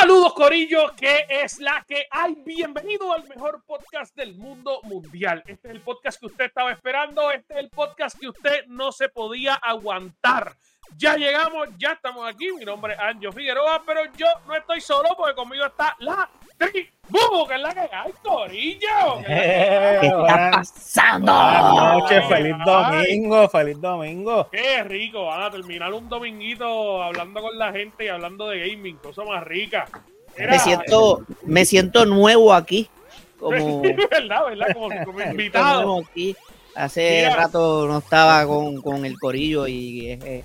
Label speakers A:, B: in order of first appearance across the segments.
A: Saludos Corillo, que es la que hay. Bienvenido al mejor podcast del mundo mundial. Este es el podcast que usted estaba esperando, este es el podcast que usted no se podía aguantar. Ya llegamos, ya estamos aquí. Mi nombre es Anjo Figueroa, pero yo no estoy solo porque conmigo está la tribu, que es la que hay, Corillo.
B: ¿Qué está pasando?
C: Buenas noches, feliz domingo, feliz domingo.
A: Qué rico, van a terminar un dominguito hablando con la gente y hablando de gaming, cosa más rica.
B: Me siento, me siento nuevo aquí. Como,
A: ¿Verdad, verdad? Como, como invitado.
B: nuevo aquí. Hace
A: Mira.
B: rato no estaba con, con el corillo y eh,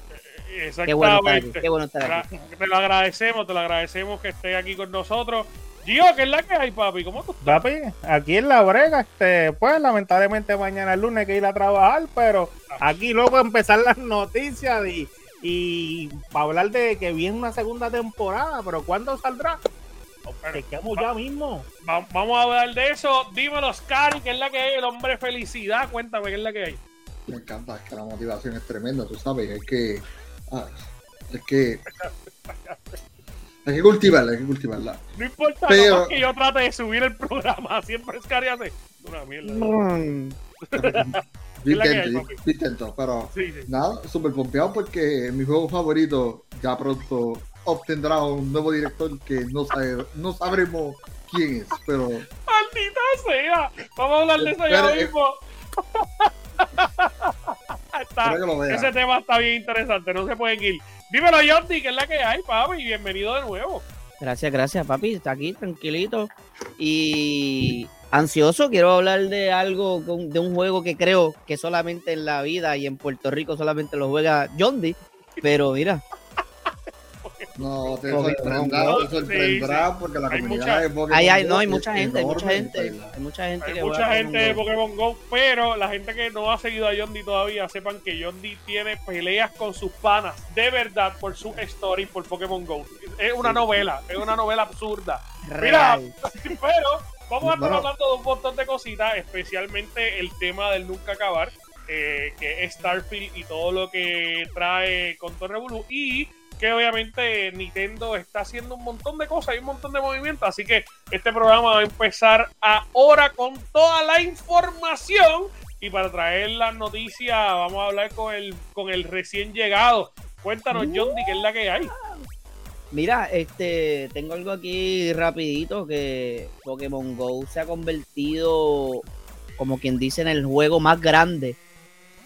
B: eh, qué bueno estar aquí. Qué bueno estar aquí.
A: Te te lo agradecemos, te lo agradecemos que estés aquí con nosotros. Gio, ¿qué es la que hay, papi? ¿Cómo tú estás?
C: Papi, aquí en la brega, este, pues lamentablemente mañana es lunes hay que ir a trabajar, pero aquí luego empezar las noticias y, y para hablar de que viene una segunda temporada, pero ¿cuándo saldrá? Chequeamos ya mismo.
A: Va- vamos a hablar de eso. Dímelo, Scary, ¿qué es la que hay? El hombre felicidad. Cuéntame, ¿qué es la que hay?
D: Me encanta, es que la motivación es tremenda, tú sabes, hay que. ah, es que. Hay que cultivarla, hay que cultivarla.
A: No importa
D: Pero-
A: nomás que yo trate de subir el programa. Siempre Scary hace una mierda.
B: Mm,
A: Es que
D: intento, intento, pero
A: Sí, sí.
D: nada, súper pompeado porque mi juego favorito ya pronto obtendrá un nuevo director que no, sabe, no sabremos quién es, pero
A: ¡Maldita sea! Vamos a hablar de eso ya
D: eh.
A: mismo. Está-
D: que
A: ese tema está bien interesante, no se pueden ir. Dímelo, Jordi, ¿qué es la que hay, papi? Bienvenido de nuevo.
B: Gracias, gracias, papi. Está aquí tranquilito y ansioso. Quiero hablar de algo, con- de un juego que creo que solamente en la vida y en Puerto Rico solamente lo juega John Dee. Pero mira,
D: No, te sorprenderá,
A: Go.
D: te sorprenderá
A: Sí,
D: porque la
A: Hay
D: comunidad
A: mucha-
D: de Pokémon
B: hay, hay,
D: Go
B: no, hay
D: es
B: mucha gente, hay mucha gente, hay mucha gente
A: Hay
B: que
A: mucha gente de
B: Pokémon Go.
A: Pero la gente que no ha seguido a Dee todavía, sepan que Dee tiene peleas con sus panas de verdad por su story por Pokémon Go. Es una
D: Sí.
A: novela, es una novela absurda. Mira, pero vamos a estar
D: Bueno.
A: hablando de un montón de cositas, especialmente el tema del nunca acabar, eh, que es Starfield y todo lo que trae con Torre Blue y que obviamente Nintendo está haciendo un montón de cosas y un montón de movimientos, así que este programa va a empezar ahora con toda la información y para traer las noticias vamos a hablar con el con el recién llegado. Cuéntanos, John, ¿qué es la que hay?
B: Mira, este, tengo algo aquí rapidito que Pokémon Go se ha convertido, como quien dice, en el juego más grande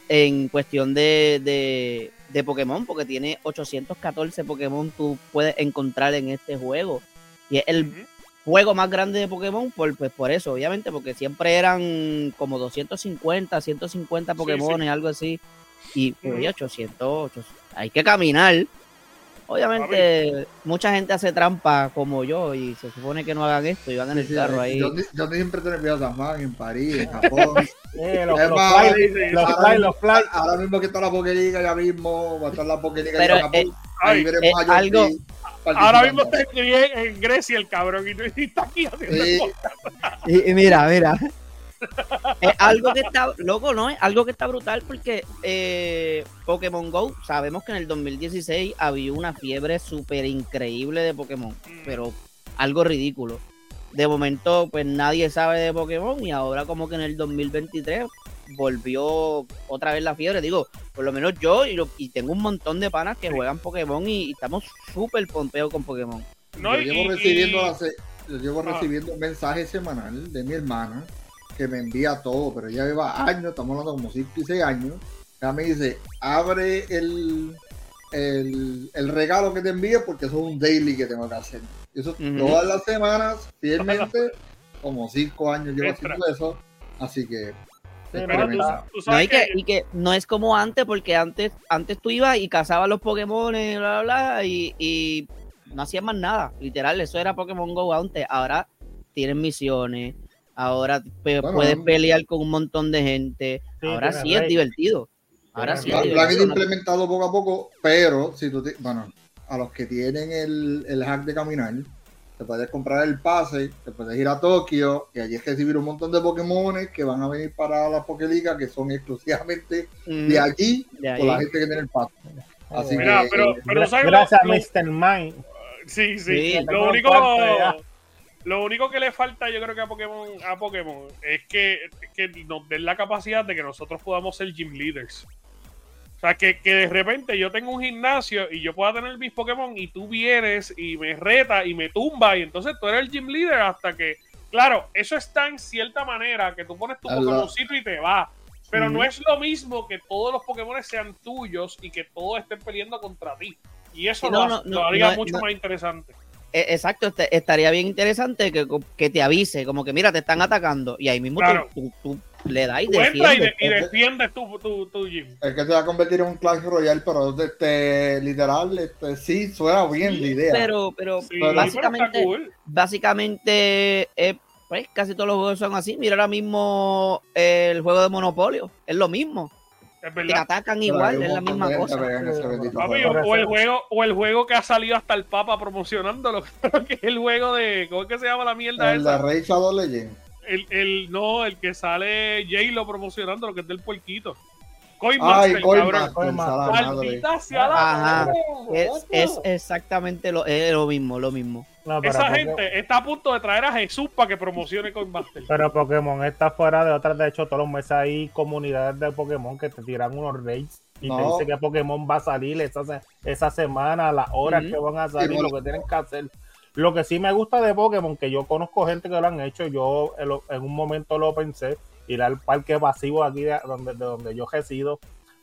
B: en cuestión de, de, de Pokémon, porque tiene 814 Pokémon tú puedes encontrar en este juego. Y es el juego más grande de Pokémon, por, pues por eso, obviamente, porque siempre eran como 250, 150 Pokémon, algo así. Y 800, 800, hay que caminar. Obviamente, mucha gente hace trampa como yo y se supone que no hagan esto y van en el
D: Sí,
B: carro ahí.
D: Yo, yo siempre te envío a San Juan, en París, en Japón.
C: Eh, los, los
D: más,
C: fly, los
D: ahora
C: fly,
D: mismo-
C: los fly.
D: Ahora mismo que está la Pokéliga, ya mismo va a estar la Pokéliga en Japón.
B: eh,
D: ahí veremos
B: eh,
D: a Jordi
B: algo-.
A: Ahora mismo está en, en Grecia el cabrón y, y está aquí haciendo
D: Sí.
A: cosas.
B: Y, y mira, mira. Es algo que está, loco, ¿no? Es algo que está brutal porque eh, Pokémon Go, sabemos que en el 2016 había una fiebre súper increíble de Pokémon, pero algo ridículo. De momento, pues nadie sabe de Pokémon y ahora como que en el 2023 volvió otra vez la fiebre. Digo, por lo menos yo y, lo- y tengo un montón de panas que juegan Pokémon y, y estamos súper pompeos con Pokémon.
A: No,
D: yo
A: y-
D: llevo
A: y-
D: recibiendo,
A: y-
D: hace- yo llevo
A: Ah.
D: recibiendo un mensaje semanal de mi hermana que me envía todo, pero ella lleva años, estamos hablando como 5 y 6 años. Ella me dice, abre el, el, el regalo que te envíe porque eso es un daily que tengo que hacer. Y eso todas las semanas, fielmente, como 5 años llevo
A: Extra.
D: haciendo eso. Así que
B: No,
A: sabes
B: y, que, y que no es como antes, porque antes, antes tú ibas y cazabas los Pokémon, bla, bla, bla, y, y no hacían más nada. Literal, eso era Pokémon Go antes. Ahora tienen misiones, ahora pe-
D: Bueno,
B: puedes pelear con un montón de gente.
C: Sí,
B: ahora sí es
C: rey.
B: divertido. Ahora sí
D: Lo, lo han ido implementado poco a poco, pero si tú, te- bueno, a los que tienen el, el hack de caminar, te puedes comprar el pase, te puedes ir a Tokio y allí es recibir un montón de Pokémon que van a venir para la Pokéliga que son exclusivamente
B: Mm,
D: de allí
B: de
D: por la gente que tiene el pase. Así
A: Mira,
D: que
A: pero- pero
C: Gra-
A: ¿sabes lo-
C: Gracias,
A: lo-
C: Mr. Mind.
A: Sí, sí.
B: Sí,
A: lo único
C: parte.
A: Lo único que le falta yo creo que a Pokémon a Pokémon es que, que nos den la capacidad de que nosotros podamos ser gym leaders. O sea, que, que de repente yo tengo un gimnasio y yo pueda tener mis Pokémon y tú vienes y me reta y me tumba y entonces tú eres el gym leader hasta que... Claro, eso está en cierta manera que tú pones tu. Pokémoncito y te va. Pero no es lo mismo que todos los Pokémon sean tuyos y que todos estén peleando contra ti. Y eso lo,
B: no,
A: lo haría
B: no,
A: mucho
B: no.
A: más interesante.
B: Eh, Exacto, este- estaría bien interesante que, que te avise, como que mira, te están atacando y ahí mismo tú-
A: Claro.
B: tú, tú le das y
A: y,
B: defiendes.
A: de- y defiendes tu, tu, tu gym.
D: es que se va a convertir en un Clash Royale, pero este, literal, este, sí, suena bien la idea.
B: Pero, pero
A: Sí,
D: pero
A: pero
B: básicamente,
A: está cool.
B: básicamente, eh, pues casi todos los juegos son así. Mira ahora mismo eh, el juego de Monopolio, es lo mismo.
A: Es
B: Te
A: verdad.
B: atacan igual, es la misma cosa.
A: Papi, o, el juego, o el juego que ha salido hasta el Papa promocionándolo, que es el juego de. ¿Cómo es que se llama la mierda
D: El de
A: esa?
D: Rey Shadow Legend.
A: El, el, no, el que sale J-Lo promocionando, lo que es del puerquito.
D: Ay,
A: Coinmaster,
D: Coin
A: cabrón. Maldita sea la
B: Ajá. Es, exactamente lo, es lo mismo, lo mismo.
C: No,
A: Esa gente está a punto de traer a Jesús para que promocione Coinmaster.
C: Pero Pokémon está fuera de otras. De hecho, todos los meses hay comunidades de Pokémon que te tiran unos raids y te dice que Pokémon va a salir esa, se- esa semana, las horas que van a salir,
D: bueno.
C: lo que tienen que hacer. Lo que sí me gusta de Pokémon, que yo conozco gente que lo han hecho, yo en, lo- en un momento lo pensé, ir al parque pasivo aquí de donde, de donde yo resido,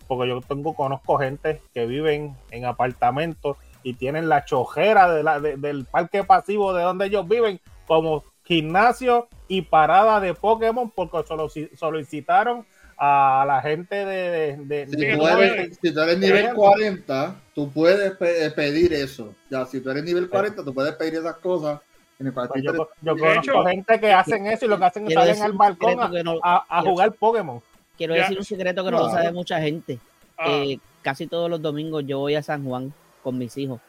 C: porque yo tengo, conozco gente que viven en apartamentos y tienen la chojera de la, de- del parque pasivo de donde ellos viven como gimnasio y parada de Pokémon porque solo solicitaron a la gente de, de-
D: Si, tú eres,
A: puedes.
D: si tú eres nivel
C: Ejemplo.
D: 40, tú puedes pe- pedir eso. Ya, si tú eres nivel 40, tú puedes pedir esas cosas. En el
C: Pues yo, conozco
A: hecho-
C: gente que hacen eso y lo que hacen es
B: decir
C: al balcón a,
B: que no-
C: a- a
B: quiero-
C: jugar Pokémon.
B: Quiero
A: Ya.
B: decir un secreto que no lo sabe mucha gente.
A: Ah,
B: Eh, casi todos los domingos yo voy a San Juan con mis hijos.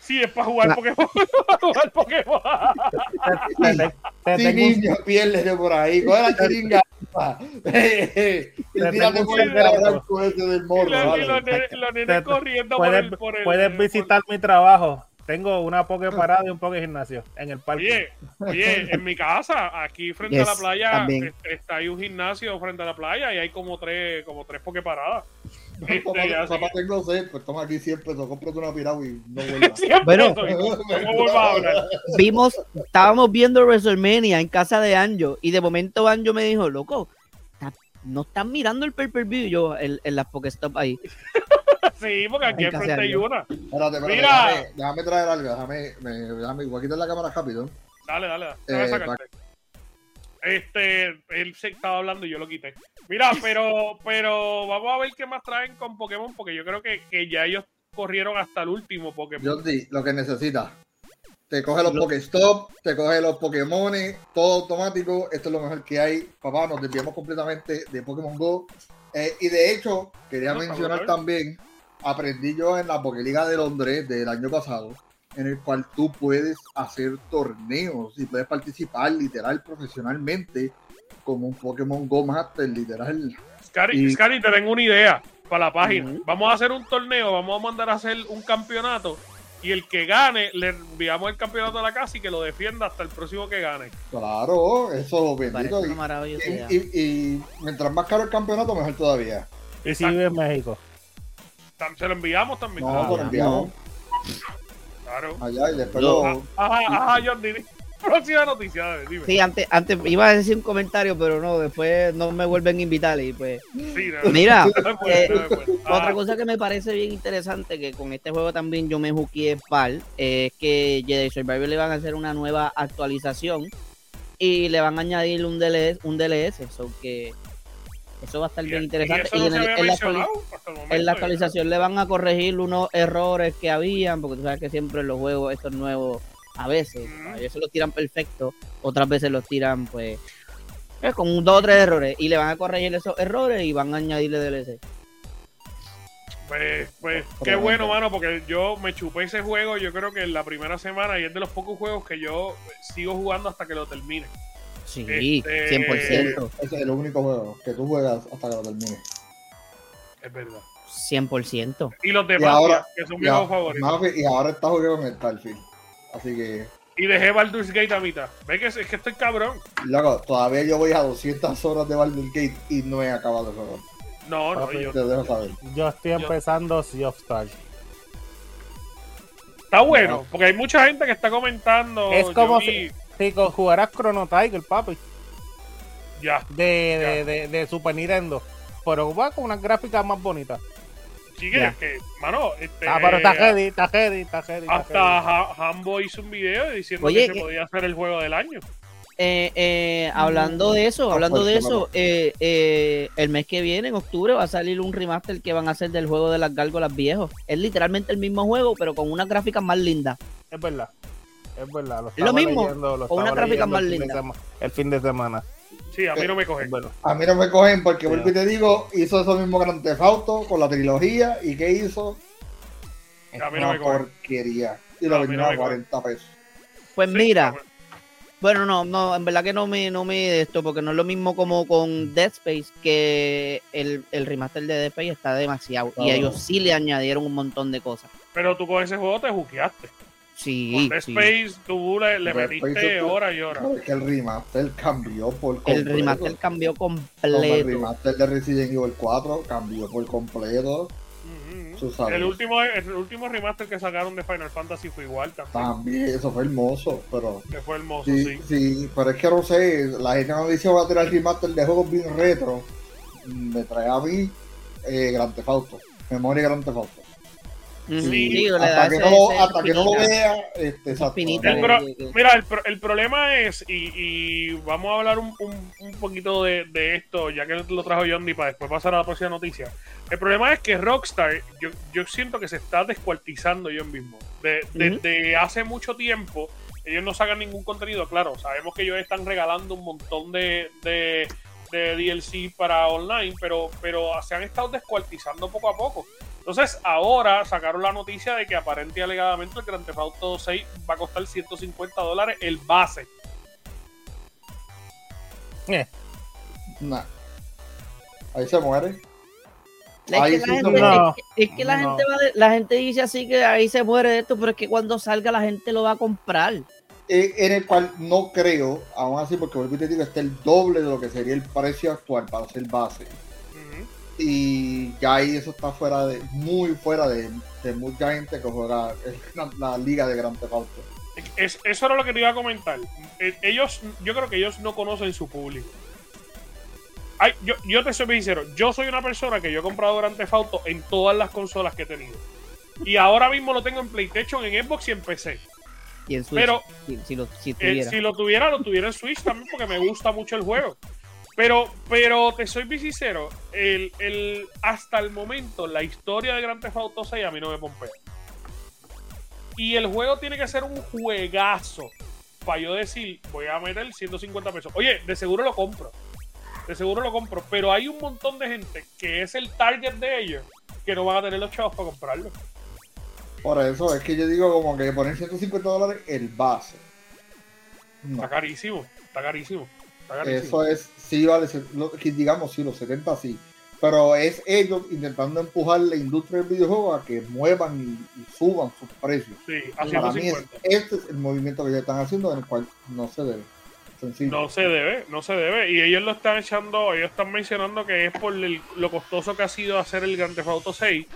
A: sí, es para jugar
B: La-
A: Pokémon. para jugar Pokémon.
C: Te- te- te
D: Sí,
C: tengo un-
D: niño, piérdete por ahí. Coge la chiringa.
C: puedes, visitar mi trabajo. Tengo una Poké parada y un Poké gimnasio en el parque.
A: Oye, oye, en mi casa, aquí frente a la playa,
B: también.
A: está ahí un gimnasio frente a la playa y hay como tres, como tres. Este,
D: Papá,
A: así
D: papá,
A: que-
D: tengo sed, pues toma aquí 100 pesos, cómprate una piragua y no vuelvas.
B: Bueno.
A: estoy, no vuelvo a hablar.
B: Vimos, estábamos viendo WrestleMania en casa de Anjo y de momento Anjo me dijo, loco, no están mirando el pay-per-view Y yo en, en las Pokestop ahí.
A: Sí, porque aquí
B: En
A: al
B: casa
A: frente
B: de
A: hay
B: Dios.
A: una.
D: Espérate, espérate,
A: Mira.
D: déjame, déjame traer algo, déjame, me, déjame, voy a quitar la cámara rápido.
A: Dale, dale, dale.
D: Eh,
A: sacarte. Este, él se estaba hablando y yo lo quité. Mira, pero, pero vamos a ver qué más traen con Pokémon, porque yo creo que, que ya ellos corrieron hasta el último Pokémon.
D: Jordi, lo que necesitas. Te coge los
B: Lo-
D: Pokéstop, te coge los Pokémones, todo automático. Esto es lo mejor que hay. Papá, nos desviamos completamente de Pokémon Go. Eh, y de hecho, quería mencionar también, aprendí yo en la Pokéliga de Londres del año pasado, en el cual tú puedes hacer torneos y puedes participar literal profesionalmente como un Pokémon Go Master, literal.
A: Scary,
D: y-
A: Scary, te tengo una idea para la página. Vamos a hacer un torneo, vamos a mandar a hacer un campeonato y el que gane, le enviamos el campeonato a la casa y que lo defienda hasta el próximo que gane.
D: Claro, eso bendito. y- y mientras más caro el campeonato, mejor todavía.
C: Y si vive en México.
A: Se lo enviamos también.
D: No,
B: Ah, ya,
D: enviamos
A: Claro.
D: allá y después
B: Lo-
D: lo-
A: Ajá, ajá, John, dime. Próxima noticia, dale, dime.
B: Sí, antes, antes iba a decir un comentario, pero no, después no me vuelven a invitar y pues.
A: Sí, no,
B: Mira,
A: no me puede,
B: eh,
A: no me puede.
B: Otra
A: Ah,
B: cosa que me parece bien interesante, que con este juego también yo me juqué pal, es que Jedi Survivor le van a hacer una nueva actualización y le van a añadir un DLS, un DLS, so que Eso va a estar
A: Y-
B: bien interesante. Y
A: no
B: en, el- en la
A: momento,
B: en la actualización le van a corregir unos errores que habían, porque tú sabes que siempre en los juegos estos nuevos, a veces, a veces los tiran perfecto, otras veces los tiran pues eh, con un, dos o tres errores y le van a corregir esos errores y van a añadirle DLC.
A: Pues, pues qué bueno, mano, porque yo me chupé ese juego, yo creo que en la primera semana y es de los pocos juegos que yo sigo jugando hasta que lo termine.
B: Sí,
A: Este-
B: 100%.
D: Ese es el único juego que tú juegas hasta que lo termines.
A: Es verdad.
B: 100%.
A: Y los
D: Y
A: demás,
D: ahora,
A: que son
D: y,
A: mis juegos favoritos.
D: Y ahora está jugando en el Starfield. Así que,
A: Y dejé Baldur's Gate a mitad. Ve que es, es que estoy cabrón.
D: loco, todavía yo voy a 200 horas de Baldur's Gate y no he acabado el juego.
A: No, no,
C: Papi,
A: yo,
D: Te dejo saber.
C: Yo estoy empezando Sea of Stars.
A: está bueno, porque hay mucha gente que está comentando.
C: Es
A: yo
C: como
A: vi-
C: si, jugaras Chrono Tiger, papi,
A: Ya,
C: de, de, de, de Super Nintendo. Pero va con unas gráficas más bonitas.
A: chique,
B: Ya.
A: que, mano, este,
C: Ah, pero está heavy, está heavy, está heavy. está
A: Hasta
C: heavy.
A: Ha- Hambo hizo un video diciendo
B: Oye,
A: que se
B: que-
A: podía hacer el juego del año.
B: Eh, eh, hablando de eso, hablando de eso, eh, eh, el mes que viene, en octubre, va a salir un remaster que van a hacer del juego de las gárgolas viejos. Es literalmente el mismo juego, pero con unas gráficas más lindas.
C: Es verdad. Es verdad. Lo,
B: lo mismo,
C: leyendo, lo
B: con una
C: leyendo
B: más
C: el fin de
B: linda.
C: El fin de semana.
A: Sí, a mí no me cogen.
C: Verdad.
D: A mí no me cogen porque, vuelvo y te digo, hizo eso mismo Theft Auto con la trilogía. ¿Y qué hizo?
A: A mí no
D: Una
A: me cogen.
D: porquería. Y lo vendieron a 40 pesos.
B: Pues
A: Sí,
B: mira, bueno, no, no, en verdad que no me, no me de esto, porque no es lo mismo como con Dead Space, que el, el remaster de Dead Space está demasiado. Y
D: Oh.
B: ellos sí le añadieron un montón de cosas.
A: Pero tú con ese juego te juqueaste.
B: Sí,
A: Con Dead
B: sí.
A: Space tú le, le metiste horas y horas.
D: Pero es que el remaster cambió por completo.
B: El remaster cambió
D: Como el
B: completo.
D: remaster de Resident Evil 4 cambió por completo.
A: El último, el último remaster que sacaron de Final Fantasy fue igual también.
D: También, eso fue hermoso, pero
A: Que fue hermoso,
D: sí,
A: sí.
D: sí, pero es que no sé, la gente cuando dice va a tirar remaster de juegos bien retro, mm, me trae a mí eh, Grand Theft Auto, memoria Grand Theft Auto.
A: Sí,
B: sí,
D: hasta que,
B: ese-
D: no, lo-
B: ese
D: hasta que no lo vea, este,
A: El pro- Mira, el, pro- el problema es, y, y vamos a hablar un, un- un poquito de, de esto, ya que lo trajo Yondi para después pasar a la próxima noticia. El problema es que Rockstar, yo, yo siento que se está descuartizando ellos mismos. De- Desde hace mucho tiempo, ellos no sacan ningún contenido. Claro, sabemos que ellos están regalando un montón de, de, de DLC para online, pero, pero se han estado descuartizando poco a poco. Entonces, ahora sacaron la noticia de que aparente y alegadamente el Grand Theft Auto 6 va a costar 150 dólares el base.
C: Eh,
D: Nah. Ahí se muere.
B: Es que,
D: sí
B: la
D: se
B: gente,
C: muere.
B: es que- es que la
C: No.
B: gente va de- la gente dice así que ahí se muere de esto, pero es que cuando salga la gente lo va a comprar.
D: Eh, en el cual no creo, aún así, porque vuelvo y te digo, está el doble de lo que sería el precio actual para ser base. Y ya ahí eso está fuera de, muy fuera de, de mucha gente que juega la, la liga de Grand Theft Auto.
A: Es- eso era lo que te iba a comentar. Eh, Ellos, yo creo que ellos no conocen su público. Ay, yo, yo te soy sincero, yo soy una persona que yo he comprado Grand Theft Auto en todas las consolas que he tenido. Y ahora mismo lo tengo en PlayStation, en Xbox y en PC.
B: Y en Switch,
A: Pero-
B: si, si lo, si
A: Eh, si lo tuviera, lo tuviera en Switch también porque me gusta mucho el juego. Pero, pero te soy sincero, el, el, hasta el momento la historia de Grand Theft Auto 6 a mí no me pompea. Y el juego tiene que ser un juegazo para yo decir, voy a meter 150 pesos. Oye, de seguro lo compro. De seguro lo compro. Pero hay un montón de gente que es el target de ellos que no van a tener los chavos para comprarlo.
D: Por eso es que yo digo como que poner 150 dólares el base. No.
A: Está carísimo. Está carísimo.
D: Eso es, sí, vale, digamos, sí, los 70 sí. Pero es ellos intentando empujar la industria del videojuego a que muevan y, y suban sus precios.
A: Sí,
D: Para mí, es-
A: 150.
D: este es el movimiento que ellos están haciendo, en el cual no se debe. Sencillo.
A: No se debe, no se debe. Y ellos lo están echando, ellos están mencionando que es por el- lo costoso que ha sido hacer el Grand Theft Auto 6.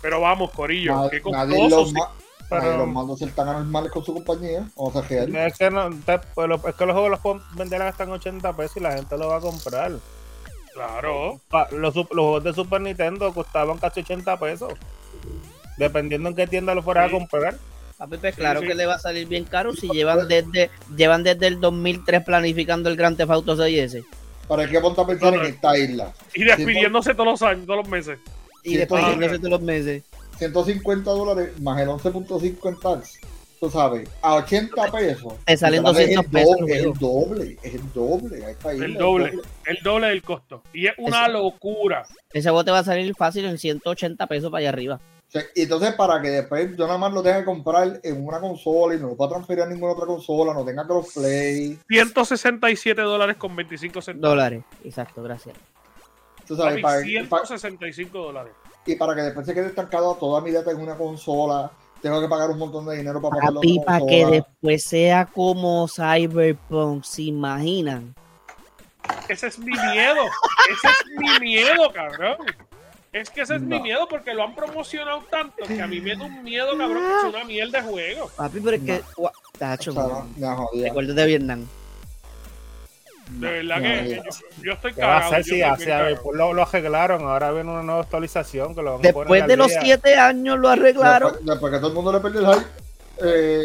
A: Pero vamos, Corillo,
D: Nad-
A: qué
D: nadie
A: costoso. sí.
C: Pero-
D: los manda a ser tan anormales con su compañía. Vamos a real.
C: Es que, no, te- pues, lo- es que los juegos los pueden vender hasta en 80 pesos y la gente lo va a comprar.
A: Claro.
C: Pa- Los, juegos de Super Nintendo costaban casi 80 pesos. Dependiendo en qué tienda lo fueras
A: Sí.
C: a comprar.
B: Papi, pues
A: Sí,
B: claro
A: sí.
B: que le va a salir bien caro si llevan desde llevan desde el 2003 planificando el Grand Theft Auto 6 ese.
D: ¿Para qué ponte a pensar en esta isla?
A: Y despidiéndose todos los años, todos los meses.
B: Y despidiéndose todos los meses.
D: 150 dólares más el 11.5 en tax. Tú sabes, a 80 pesos.
B: Te salen 200 pesos.
D: Es el doble, es el doble.
A: el, doble el doble del costo. Y es una locura.
B: Ese bote va a salir fácil en 180 pesos para allá arriba.
D: Y entonces, para que después yo nada más lo tenga que comprar en una consola y no lo pueda transferir a ninguna otra consola, no tenga crossplay.
A: 167 dólares con 25 centavos.
B: Dólares, exacto, gracias.
A: Tú sabes, para, 165 dólares.
D: Y para que después se quede estancado toda mi data en una consola, tengo que pagar un montón de dinero para
B: pagarlo. Y para que después sea como Cyberpunk, ¿se imaginan?
A: Ese es mi miedo. Ese es mi miedo, cabrón. Es que ese es mi miedo porque lo han promocionado tanto que a mí me da un miedo, cabrón, que es una miel de juego.
B: Papi, pero es que. Tacho, Recuerdo de Vietnam.
A: De verdad que yo, estoy cagado.
C: Va a ser después lo, arreglaron, ahora viene una nueva actualización que lo
B: Después de los siete años lo arreglaron.
D: Después, que todo el mundo le perdió el hype. Eh,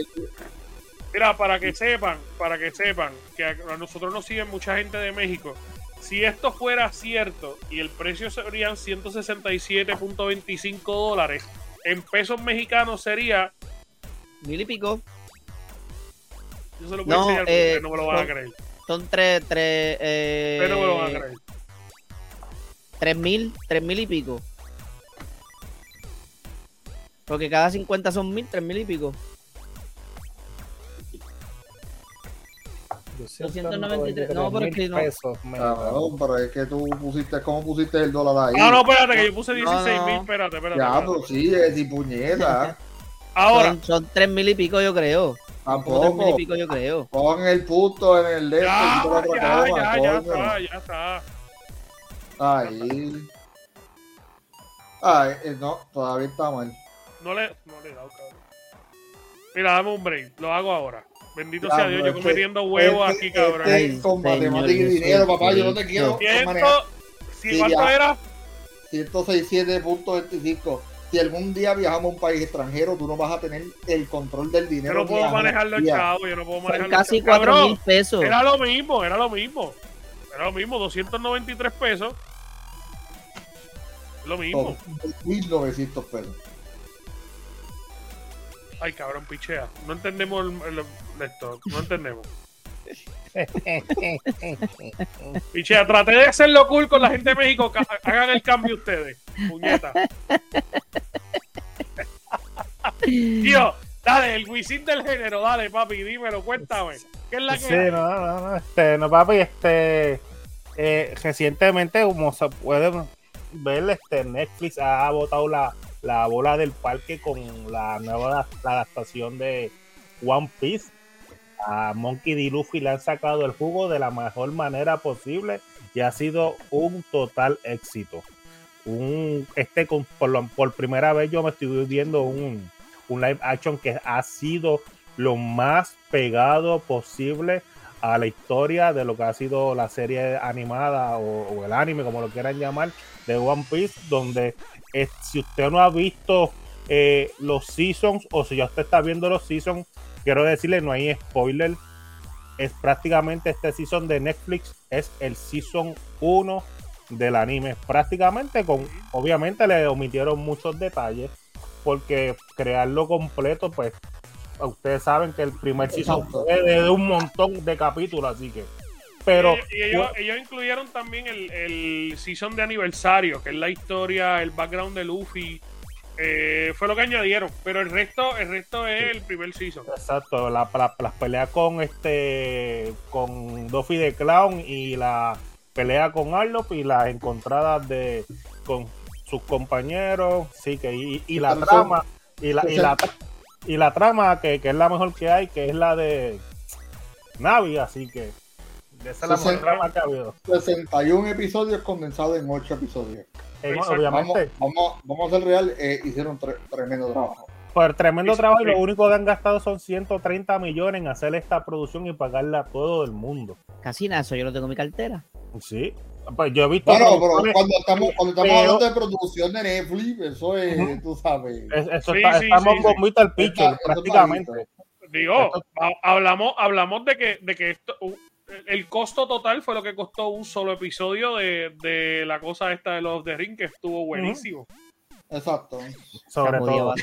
A: Mira, para que sepan, para que sepan que a nosotros nos siguen mucha gente de México si esto fuera cierto y el precio serían 167.25 dólares, en pesos mexicanos sería.
B: Mil y pico.
A: Yo se lo voy no, a enseñar eh, no me lo van a creer.
B: Son tres. tres eh,
A: Pero no me lo van a creer.
B: Tres mil, tres mil y pico. Porque cada 50 son mil, tres mil y pico. 293. No, pero es que no. Pesos,
D: pero es que tú pusiste, ¿cómo pusiste el dólar ahí?
A: Ah, no, espérate, que yo puse 16 mil, espérate, espérate.
D: Ya, pero sí, es y puñeta.
A: Ahora.
B: Son, son 3 mil y pico, yo creo.
D: Tampoco. 3
B: mil y pico, yo creo.
D: Pon el puto en el
A: dedo. Ya, ya, ya, ya está, ya está.
D: Ahí. Ay, eh, no, todavía está mal.
A: No le, no le he dado, cabrón. Mira, dame un break, lo hago ahora. Bendito sea Dios, yo cometiendo huevos aquí, cabrón.
D: con matemáticas y dinero, papá, yo no te quiero.
A: Si ¿Cuánto era?
D: 167.25. Si algún día viajamos a un país extranjero, tú no vas a tener el control del dinero.
A: Yo no puedo manejarlo, chavo. Yo no puedo manejarlo.
B: Casi 4 mil pesos.
A: Era lo mismo, era lo mismo. Era lo mismo, 293 pesos. Lo mismo.
D: 1900 pesos.
A: Ay, cabrón, pichea. No entendemos el, esto. No entendemos. pichea, traté de hacerlo cool con la gente de México. Hagan el cambio ustedes. Puñeta. Tío, dale, el Wisin del género, dale, papi, dímelo, cuéntame. ¿Qué es la que
C: Sí, no, no, no, este, no, papi, este, eh, recientemente, como se puede ver, este, Netflix ha votado la, la bola del parque con la nueva adaptación de One Piece. A Monkey D. Luffy le han sacado el jugo de la mejor manera posible y ha sido un total éxito. Un, este por, primera vez yo me estoy viendo un, live action que ha sido lo más pegado posible a la historia de lo que ha sido la serie animada o, el anime, como lo quieran llamar, de One Piece, donde si usted no ha visto eh, los seasons o si ya usted está viendo los seasons, quiero decirle, no hay spoiler. Es prácticamente este season de Netflix, es el season 1 del anime. Prácticamente con, obviamente le omitieron muchos detalles porque crearlo completo, pues ustedes saben que el primer season fue de un montón de capítulos, así que pero.
A: Y, ellos, incluyeron también el, el, season de aniversario, que es la historia, el background de Luffy. Eh, fue lo que añadieron, pero el resto, el resto es el primer season.
C: Exacto, las peleas con este con Duffy de Clown y la pelea con Arlop y las encontradas de con sus compañeros, sí que y, la trama y la, y la, y la trama que, que es la mejor que hay, que es la de Navi, así que esa es la 60, que ha habido.
D: 61 episodios condensados en 8 episodios. Obviamente. Vamos, vamos, a ser real, eh, hicieron tremendo trabajo.
C: Por tremendo trabajo y lo único que han gastado son 130 millones en hacer esta producción y pagarla a todo el mundo.
B: Casi nada, eso yo no tengo mi cartera.
C: Sí, pues yo he visto.
D: Bueno, pero cuando estamos, cuando estamos hablando de producción de Netflix, eso es, tú sabes.
C: eso está, estamos con el pitcher, prácticamente.
A: Digo, hablamos, hablamos de que, de que esto, el costo total fue lo que costó un solo episodio de, de la cosa esta de los de Ring, que estuvo buenísimo.
D: Exacto.
C: Sobre todo.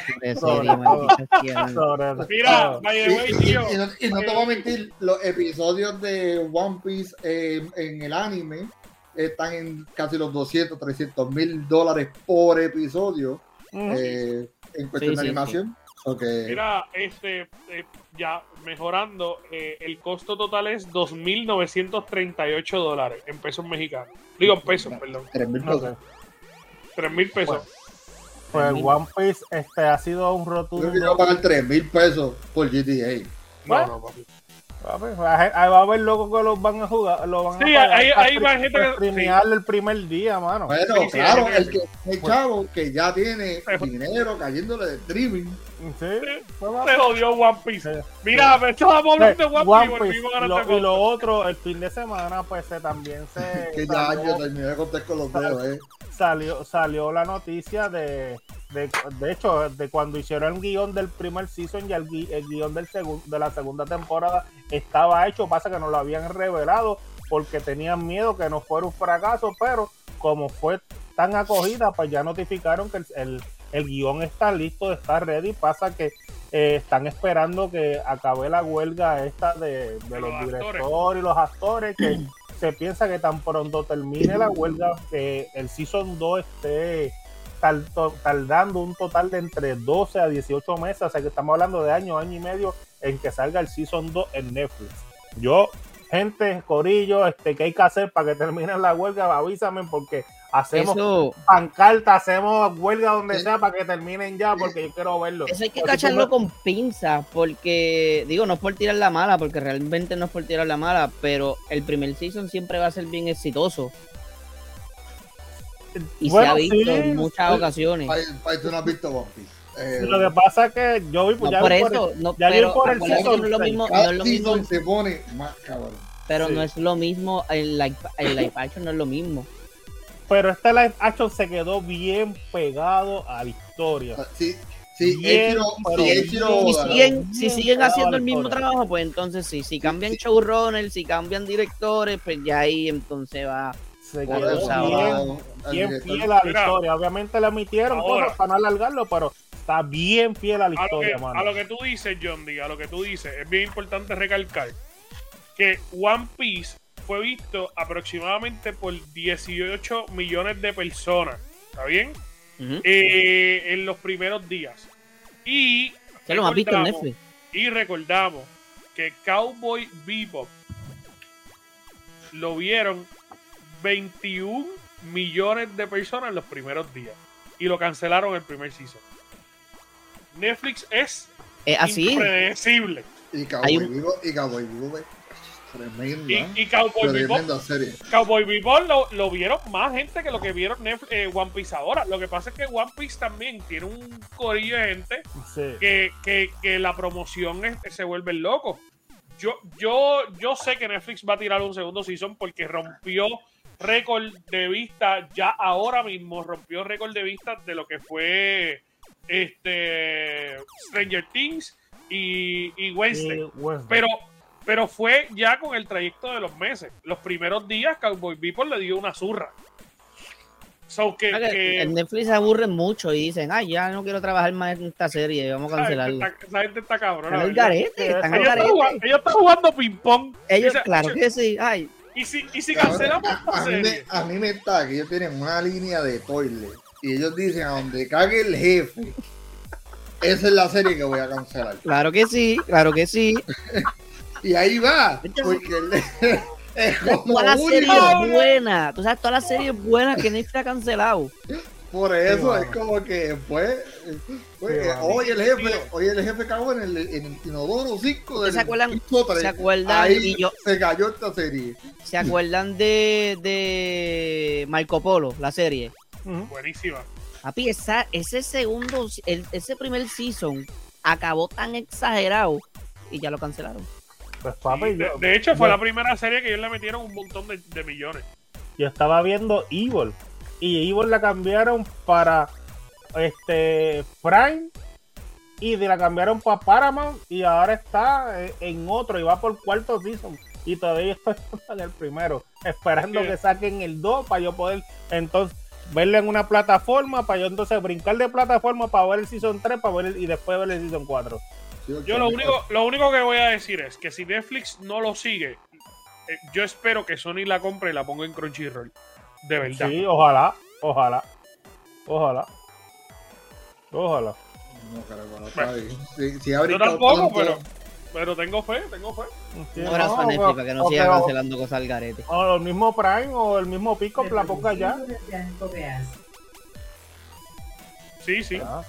A: Mira,
D: Y,
A: the way,
D: y-
A: tío.
D: y no, y no te voy a mentir, los episodios de One Piece eh, en el anime están en casi los 200, 300 mil dólares por episodio eh, en cuestión
B: Sí,
D: de
B: sí,
D: animación. Ok.
A: Mira, este, eh, ya mejorando, eh, el costo total es 2.938 dólares en pesos mexicanos. Digo, en pesos, perdón.
D: 3 mil
C: Ok.
D: pesos.
A: 3.000 pesos.
C: Pues One Piece este, ha sido un
D: Yo creo
C: rotundo.
D: que yo voy a pagar 3 mil pesos por GTA.
A: No, no, papi.
C: Papi, va a va a haber locos que los van a jugar. Lo van
A: Sí,
C: a pagar
A: hay más
C: stream-
A: gente que-
C: streamear el primer día, mano.
D: Bueno,
A: Sí, sí,
D: claro,
A: sí,
D: el
A: sí.
D: que el chavo que ya tiene
A: Sí.
D: dinero cayéndole de streaming.
C: Sí,
A: Se jodió One Piece. Mira, me estábamos hablando de One,
C: One
A: Piece.
C: Piece.
A: volvimos a
C: Lo-
A: Grande
C: y lo otro, el fin de semana, pues se también se
D: Que ya
C: salió,
D: yo terminé de contar con los dedos, eh.
C: salió, salió la noticia de, de, de hecho, de cuando hicieron el guion del primer season y el, gui- el guion del segun- de la segunda temporada estaba hecho, pasa que no lo habían revelado porque tenían miedo que no fuera un fracaso, pero como fue tan acogida, pues ya notificaron que el, el, el guion está listo, está ready, pasa que eh, están esperando que acabe la huelga esta de, de los
A: los actores.
C: directores y los actores, que se piensa que tan pronto termine la huelga, que el Season 2 esté tardando un total de entre 12 a 18 meses, o sea que estamos hablando de año, año y medio en que salga el Season 2 en Netflix. Yo, gente, Corillo, este, ¿qué hay que hacer para que termine la huelga? Avísame porque hacemos
B: Eso,
C: pancarta, hacemos huelga donde sea para que terminen ya, porque yo quiero verlo.
B: eso hay que cacharlo con pinzas, porque, digo, no es por tirar la mala, porque realmente no es por tirar la mala, pero el primer season siempre va a ser bien exitoso. Y
C: Bueno,
B: se ha visto
C: sí,
B: en muchas
C: sí.
B: ocasiones.
D: Ay, ay, tú no has visto One Piece. Eh,
C: Lo que pasa es que yo vi,
B: No
C: ya
B: por
C: vi
B: eso,
C: el-
B: no,
C: ya vi
B: pero
C: por el season
B: no es lo mismo, no es lo mismo,
D: season se pone más cabrón.
B: pero
C: Sí.
B: no es lo mismo, el live, el live action no es lo mismo.
C: Pero este live action se quedó bien pegado a la historia.
D: Sí, sí,
C: Bien,
D: sí,
C: bien.
B: Si siguen, si siguen haciendo
C: a
B: el mismo trabajo, pues entonces sí. Si cambian
D: sí.
B: showrunners, si cambian directores, pues ya ahí entonces va.
C: Se quedó bien, fiel a la historia. Obviamente le
A: ahora.
C: cosas para no alargarlo, pero está bien fiel a la
A: a que,
C: historia, mano.
A: a lo que tú dices, John D, a lo que tú dices, es bien importante recalcar que One Piece fue visto aproximadamente por 18 millones de personas, ¿está bien? Eh, en los primeros días. Y
B: Ya lo has visto en Netflix.
A: Y recordamos que Cowboy Bebop lo vieron 21 millones de personas en los primeros días. Y lo cancelaron el primer season. Netflix es
B: Es así.
A: impredecible.
D: Y Cowboy
B: un-
D: y Cowboy Vivo, es tremenda.
A: Y, y Cowboy Bebop,
D: serie.
A: Cowboy Bebop lo, lo vieron más gente que lo que vieron Netflix- eh, One Piece ahora. Lo que pasa es que One Piece también tiene un corillo de gente
C: Sí.
A: que, que, que la promoción es- se vuelve loco. Yo, yo, yo sé que Netflix va a tirar un segundo season porque rompió récord de vista ya ahora mismo, rompió récord de vista de lo que fue este Stranger Things y, y Wednesday.
C: Y Wednesday.
A: Pero, pero fue ya con el trayecto de los meses. Los primeros días Cowboy Bebop le dio una zurra. So que,
B: Ah, que En Netflix se aburren mucho y dicen, ay, ya no quiero trabajar más en esta serie, vamos a cancelarla.
A: esa gente está cabrona.
B: Están garete, están
A: Ellos están,
B: garete.
A: jugando, ellos están jugando ping-pong.
B: Ellos,
A: Esa-
B: claro que sí. Ay,
A: Y si, y si
D: Cabrón,
A: cancelamos esta
D: a, mí me,
A: serie,
D: a mí me está que ellos tienen una línea de toilet y ellos dicen a donde cague el jefe. Esa es la serie que voy a cancelar.
B: claro que sí, claro que sí.
D: Y ahí va, porque el- es como
B: Todas las
D: único.
B: series buenas, tú sabes, todas las series buenas que Netflix ha cancelado.
D: Por eso
C: Sí,
D: es como que pues, pues,
C: Sí,
D: hoy el jefe, hoy el jefe cagó en el, en el inodoro 5
B: ¿Ustedes
D: del
B: se acuerdan-. ¿Se acuerdan?
D: Ahí
B: Y yo,
D: se cayó esta serie.
B: ¿Se acuerdan de, de Marco Polo, la serie?
A: Buenísima.
B: Papi, esa, ese segundo, el- ese primer season acabó tan exagerado y ya lo cancelaron.
C: Pues
A: de,
C: yo,
A: de hecho, fue la primera serie que ellos le metieron un montón de, de millones.
C: yo estaba viendo Evil y Evil la cambiaron para este Prime y de la cambiaron para Paramount y ahora está eh, en otro y va por cuarto season. Y todavía estoy en el primero, esperando
A: Sí.
C: que saquen el 2 para yo poder entonces verlo en una plataforma, para yo entonces brincar de plataforma para ver el season 3 para ver el- y después ver el season 4.
A: Yo lo único, lo único que voy a decir es que si Netflix no lo sigue, eh, yo espero que Sony la compre y la ponga en Crunchyroll. De verdad.
C: Sí, ojalá, ojalala, ojalá, ojalá.
D: No, caramba, no está. Si, si
A: Yo tampoco,
D: tanto-
A: pero, pero tengo fe, tengo fe.
C: Sí,
B: Un abrazo
C: no,
B: a Netflix para que no siga
C: o-
B: cancelando cosas al garete.
C: O el mismo Prime o el mismo Pico la ponga ya.
A: Sí, sí.
C: Ah,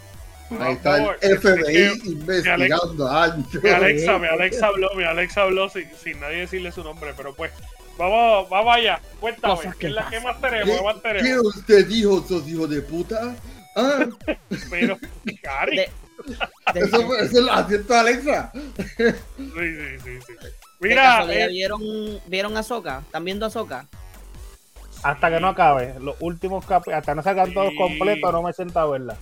D: Ahí está el FBI
A: que
D: investigando a Ancho.
A: Mi Alexa, mi Alexa habló, mi Alexa habló sin, sin nadie decirle su nombre, pero pues, vamos, vamos allá. Cuéntame,
B: Cosas
A: ¿qué,
B: que
A: es la- ¿qué
B: pasan.
A: más tenemos? ¿Qué más
D: ¿Qué,
A: tenemos?
D: ¿Qué usted dijo, sos hijo de puta? Ah,
A: Pero, Cari.
B: De- de-
D: eso, fue- eso es el acierto de Alexa.
A: Sí, sí, sí, sí. Mira, eh,
B: ¿vieron, ¿vieron a Soca? ¿Están viendo a Soca?
C: Hasta que no acabe, los últimos capítulos, hasta no salgan todos
A: Sí.
C: completos, no me siento a verla.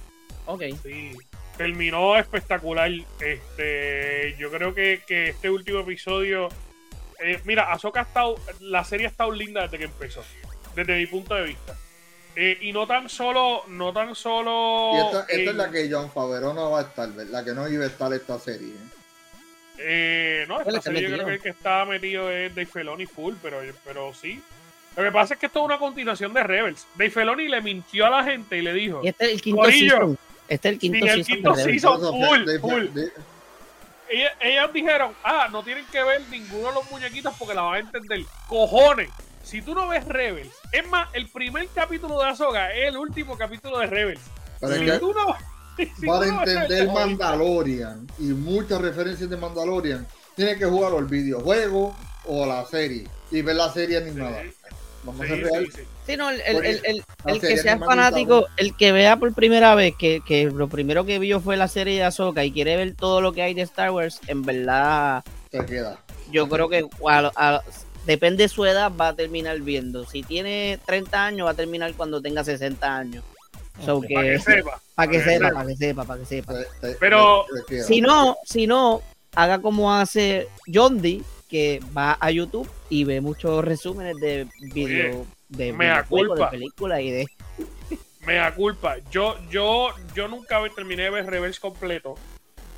B: Ok.
A: Sí, terminó espectacular. Este, yo creo que, que este último episodio. eh, mira, Ahsoka ha estado. La serie ha estado linda desde que empezó. Desde mi punto de vista. Eh, y no tan solo. No tan solo.
D: Y esta, esta es la que John Favreau no va a estar, la que no iba a estar esta serie.
A: eh, no, esta serie yo creo que el que está metido es Dave Filoni full, pero, pero sí. Lo que pasa es que esto es una continuación de Rebels. Dave Filoni le mintió a la gente y le dijo.
B: Y este es el quinto. Este es el quinto
A: Sí, el
B: season.
A: quinto
B: de Rebels.
A: season.
D: Por eso,
A: full,
D: de-
A: full.
D: de-
A: Ellas, ellas dijeron, ah, no tienen que ver ninguno de los muñequitos porque la van a entender. Cojones, si tú no ves Rebels, es más, el primer capítulo de Azoga es el último capítulo de Rebels.
D: Es
A: si
D: que
A: tú no, si
D: para
A: tú no
D: entender
A: Rebels,
D: Mandalorian y muchas referencias de Mandalorian, tienes que jugar o el videojuego o la serie y ver la serie animada.
A: Sí,
D: Vamos a
A: sí,
D: ser real.
A: sí, sí.
B: Sí, no, el, el, el, el- el que sea fanático, el que vea por primera vez que, que lo primero que vio fue la serie de Ahsoka y quiere ver todo lo que hay de Star Wars, en verdad,
D: Te queda.
B: yo creo que a- a- depende de su edad va a terminar viendo. Si tiene 30 años, va a terminar cuando tenga 60 años. So
C: Ok.
B: que-
A: Para que sepa.
B: para que sepa, para que sepa, para que sepa.
A: Pero-.
B: Si no, si no, haga como hace John Dee, que va a YouTube y ve muchos resúmenes de video, de
A: mea
B: de
A: culpa.
B: películas y de
A: Mea culpa. Yo, yo, yo nunca terminé de ver Rebels completo.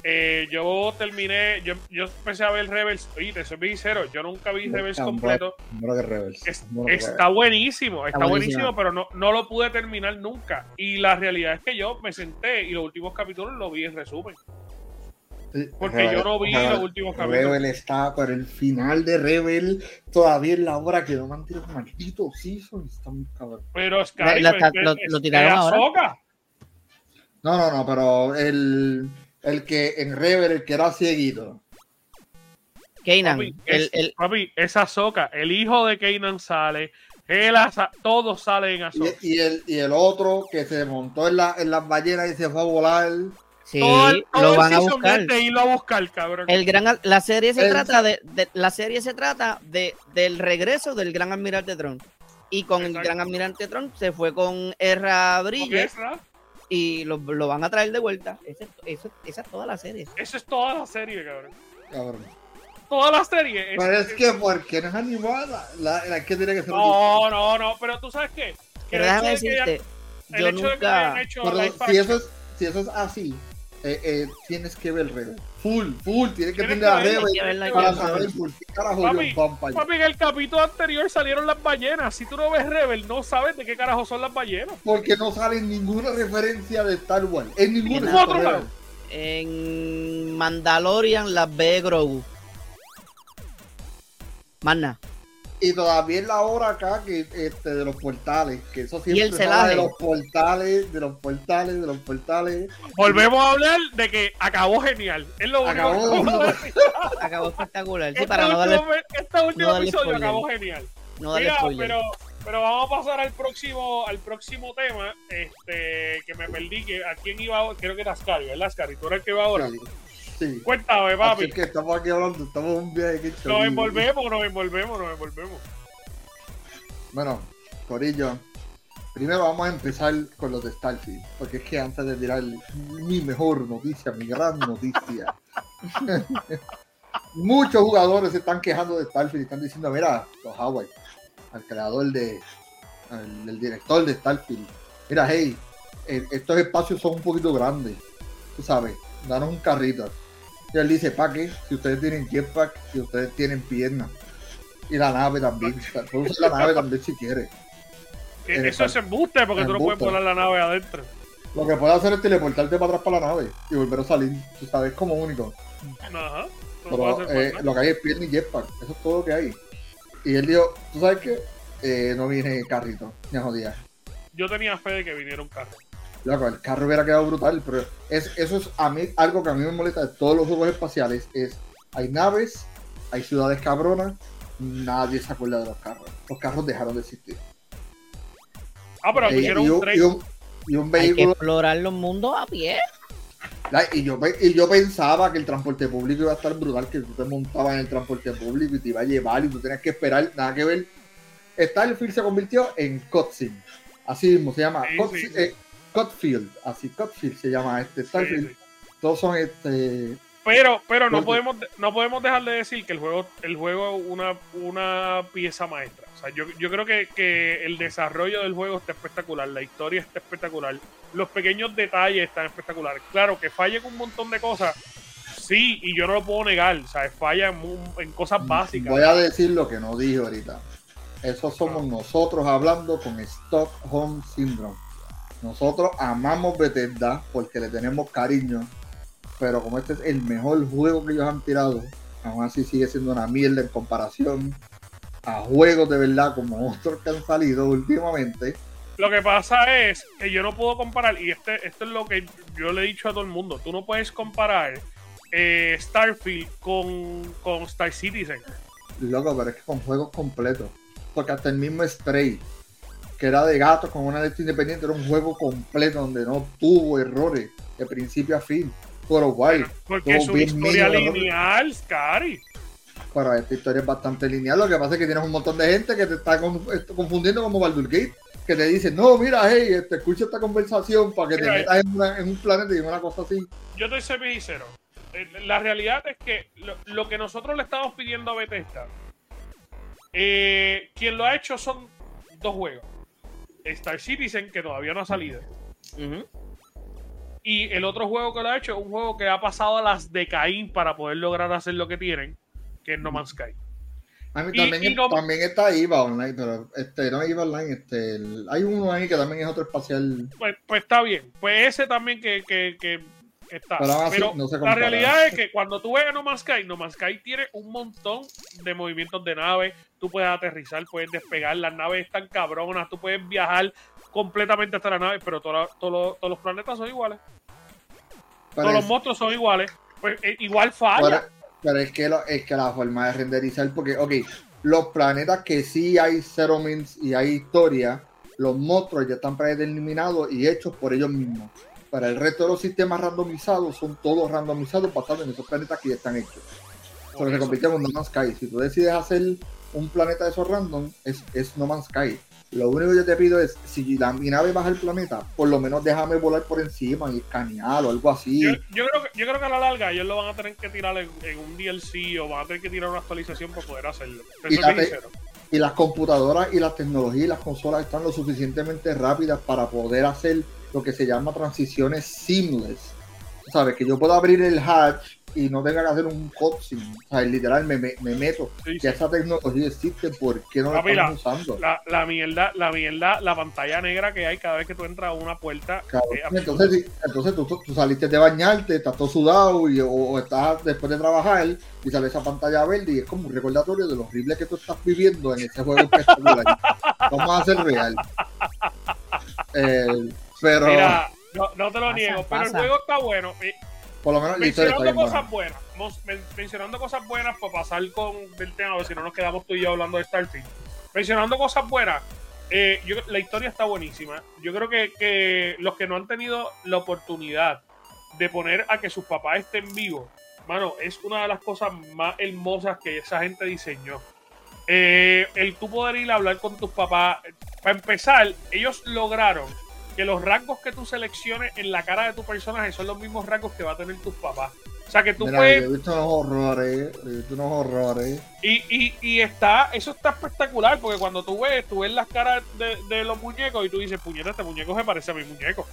A: Eh, yo terminé, yo, yo empecé a ver Rebels, oye, te soy sincero, yo nunca vi Rebels completo.
D: Rebels.
A: Es- está buenísimo, está,
B: Está
A: buenísimo,
B: buenísimo.
A: pero no, no lo pude terminar nunca. Y la realidad es que yo me senté y los últimos capítulos los vi en resumen.
D: Sí,
A: Porque
D: Rebel-
A: yo no vi
D: Rebel-
A: los últimos capítulos.
D: Rebel está, pero el final de Rebel todavía es la hora que no me han tirado maldito season. Está muy cabrón.
A: Pero Sky,
B: La- la-
A: es-
B: lo- lo tiraron ahora.
A: Ahsoka.
D: No, no, no, pero el, el que en Rebel, el que era cieguito.
B: Kanan.
A: Papi,
B: El,
A: es,
B: el,
A: papi, es Ahsoka. El hijo de Kanan sale. Él, asa- todos salen en
D: Y, y el, y el otro que se montó en, la, en las ballenas y se fue a volar.
B: Sí,
A: todo el, todo
B: lo
A: el
B: van a
A: season
B: buscar.
A: de irlo a buscar, cabrón.
B: El gran, la serie se
D: El-
B: trata de, de- la serie se trata de del regreso del gran almirante Tron. Y con el
A: Exacto.
B: gran almirante Tron se fue con Erra
A: esa,
B: y lo, lo van a traer de vuelta. Ese- eso- esa es toda la serie.
A: eso es toda la serie, cabrón.
D: Cabrón.
A: Toda la serie.
D: Pero es
A: es-
D: que, porque no es animada? La, la que tiene que ser.
A: No, no, no, pero tú sabes qué. Que
B: Pero
A: el
B: déjame
A: hecho de que hayan-
B: decirte,
A: el
B: yo
A: hecho de que hayan
B: nunca.
A: hecho
D: Pero si eso es, si eso es así, eh, eh, tienes que ver Rebel. Full, full. Tienes que tener a
A: que verla,
D: Rebel para saber por qué carajo
A: Papi,
D: allá.
A: Papi, en el capítulo anterior salieron las ballenas. Si tú no ves Rebel, no sabes de qué carajo son las ballenas.
D: Porque no sale ninguna referencia de Star Wars. En ningún
B: En
A: otro lado.
B: En Mandalorian las ve Grogu. Nada.
D: Y todavía es la hora acá que este de los portales, que eso
B: Y el
D: siempre se habla de los portales, de los portales, de los portales.
A: Volvemos a hablar de que acabó genial. Es lo único
D: Acabó.
A: que.
B: Acabó espectacular. Sí,
A: Este
B: para no darle,
A: último, este último
B: no darle
A: episodio
B: spoiler.
A: acabó genial.
B: no
A: Mira, pero, pero vamos a pasar al próximo, al próximo tema, este, que me perdí, que a quién iba ahora, creo que era Ascari, ¿verdad, Ascari? ¿Tú eres el que va ahora?
D: Sí. Sí.
A: Cuéntame,
D: Así
A: papi.
D: que estamos aquí hablando, estamos en un viaje que
A: Nos envolvemos, nos envolvemos, nos envolvemos.
D: Bueno, Corillo, primero vamos a empezar con los de Starfield, porque es que antes de tirar mi mejor noticia, mi gran noticia, muchos jugadores se están quejando de Starfield y están diciendo, mira, los Hawaii, al creador de, al, el director de Starfield, mira, hey, eh, estos espacios son un poquito grandes, tú sabes, danos un carrito. Y él dice, ¿para qué? Si ustedes tienen jetpack, si ustedes tienen piernas. Y la nave también. Puedes usar la nave también si quieres. Eh,
A: eso es embuste porque tú no puedes poner la nave adentro.
D: Lo que puedes hacer es teleportarte para atrás para la nave y volver a salir. Tú sabes, como único.
A: Ajá.
D: Pero eh, lo que hay es pierna y jetpack. Eso es todo lo que hay. Y él dijo, ¿tú sabes qué? Eh, no viene carrito. Me jodía.
A: Yo tenía fe de que viniera un carro.
D: Loco, el carro hubiera quedado brutal, pero es, eso es a mí algo que a mí me molesta de todos los juegos espaciales. Es, hay naves, hay ciudades cabronas, nadie se acuerda de los carros. Los carros dejaron de existir.
A: Ah, pero
D: Eh,
A: pusieron
D: y,
A: un tren.
D: y un- y un
B: Hay que
D: vehículo
B: explorar los mundos a pie.
D: Y yo, y yo pensaba que el transporte público iba a estar brutal, que tú te montabas en el transporte público y te iba a llevar y tú tenías que esperar, nada que ver. Starfield se convirtió en Cutscene. Así mismo se llama.
A: Sí,
D: Cutscene-
A: sí, sí.
D: eh, Cutfield. Así, Cutfield se llama este Starfield.
A: Sí, sí.
D: Todos son este.
A: Pero, pero no podemos, no podemos dejar de decir que el juego, el juego es una, una pieza maestra. O sea, yo, yo creo que, que el desarrollo del juego está espectacular, la historia está espectacular, los pequeños detalles están espectaculares. Claro, que falle con un montón de cosas, sí, y yo no lo puedo negar. O sea, falla en, cosas básicas.
D: Voy a decir lo que no dije ahorita. Eso somos nosotros hablando con Stockholm Syndrome. Nosotros amamos Bethesda porque le tenemos cariño, pero como este es el mejor juego que ellos han tirado, aún así sigue siendo una mierda en comparación a juegos de verdad como otros que han salido últimamente.
A: Lo que pasa es que yo no puedo comparar, y este, esto es lo que yo le he dicho a todo el mundo, tú no puedes comparar eh, Starfield con, con Star Citizen.
D: Loco, pero es que con juegos completos. Porque hasta el mismo Stray, que era de gatos con una letra independiente, era un juego completo donde no tuvo errores de principio a fin. Pero guay,
A: Porque es una historia lineal, Scary.
D: pero esta historia es bastante lineal. Lo que pasa es que tienes un montón de gente que te está confundiendo como Baldur Gate, que te dice, no, mira, hey, este, escucha esta conversación para que te
A: Mira,
D: metas en, una- en un planeta y en una cosa así.
A: Yo te soy sincero. Eh, La realidad es que lo, lo que nosotros le estamos pidiendo a Bethesda, eh, quien lo ha hecho son dos juegos. Star Citizen, que todavía no ha salido.
B: Ujú.
A: Y el otro juego que lo ha hecho es un juego que ha pasado a las de Caín para poder lograr hacer lo que tienen, que es No Man's Sky.
D: A mí
A: Y-
D: también,
A: y no-
D: también está IVA Online, pero este, no IVA Online, este, el- hay uno ahí que también es otro espacial.
A: Pues, pues está bien. Pues ese también que, que- que está.
D: Pero aún así,
A: Pero
D: no se
A: la realidad es que cuando tú ves a No Man's Sky, No Man's Sky tiene un montón de movimientos de nave. Tú puedes aterrizar, puedes despegar. Las naves están cabronas. Tú puedes viajar completamente hasta la nave, pero todos los- todos los planetas son iguales.
D: Pero
A: todos
D: es-
A: los monstruos son iguales. Pues eh, igual
D: Pero,
A: falla.
D: pero es, que lo- es que la forma de renderizar, porque, ok, los planetas que sí hay settlements y hay historia, los monstruos ya están predeterminados y hechos por ellos mismos. Para el resto de los sistemas randomizados, son todos randomizados basados en esos planetas que ya están hechos.
A: Por
D: se
A: eso.
D: convierte en No Man's Sky. Si tú decides hacer un planeta de esos random, es, es No Man's Sky. Lo único que yo te pido es, si la, mi nave baja al planeta, por lo menos déjame volar por encima y escanear o algo así.
A: Yo, yo creo que, yo creo que a la larga ellos lo van a tener que tirar en, en un DLC o van a tener que tirar una actualización para poder hacerlo.
D: Y la y las computadoras y las tecnologías y las consolas están lo suficientemente rápidas para poder hacer lo que se llama transiciones seamless. ¿Sabes? Que yo pueda abrir el hatch y no tenga que hacer un cutscene. O sea, literal, me, me, me meto.
A: Sí,
D: Que
A: sí.
D: esa tecnología existe, ¿por qué no la
A: Papi, la-
D: estamos usando?
A: La, la mierda, la mierda, la pantalla negra que hay cada vez que tú entras a una puerta. Es absurdo.
D: entonces, sí, entonces tú, tú- tú saliste de bañarte, estás todo sudado y, o, o estás después de trabajar y sale esa pantalla verde y es como un recordatorio de lo horrible que tú estás viviendo en ese juego espectacular. Vamos a ser real. Eh, pero
A: Mira, no, no te lo
B: Pasa,
A: niego, pero el juego está bueno. Y
D: por lo menos la historia está
A: mencionando cosas
D: buena.
A: buenas, mencionando cosas buenas para pasar con del tema, a ver si no nos quedamos tú y yo hablando de Starfield. Mencionando cosas buenas, eh, yo- la historia está buenísima. Yo creo que, que los que no han tenido la oportunidad de poner a que sus papás estén vivos, mano, es una de las cosas más hermosas que esa gente diseñó. eh, el tú poder ir a hablar con tus papás. Para empezar, ellos lograron que los rasgos que tú selecciones en la cara de tu personaje son los mismos rasgos que va a tener tus papás. O sea que tú
D: Mira,
A: puedes.
D: yo he visto unos horrores, he visto unos horrores.
A: Y, y, y está, eso está espectacular, porque cuando tú ves, tú ves las caras de, de los muñecos y tú dices, puñeta, este muñeco se parece a mi muñeco.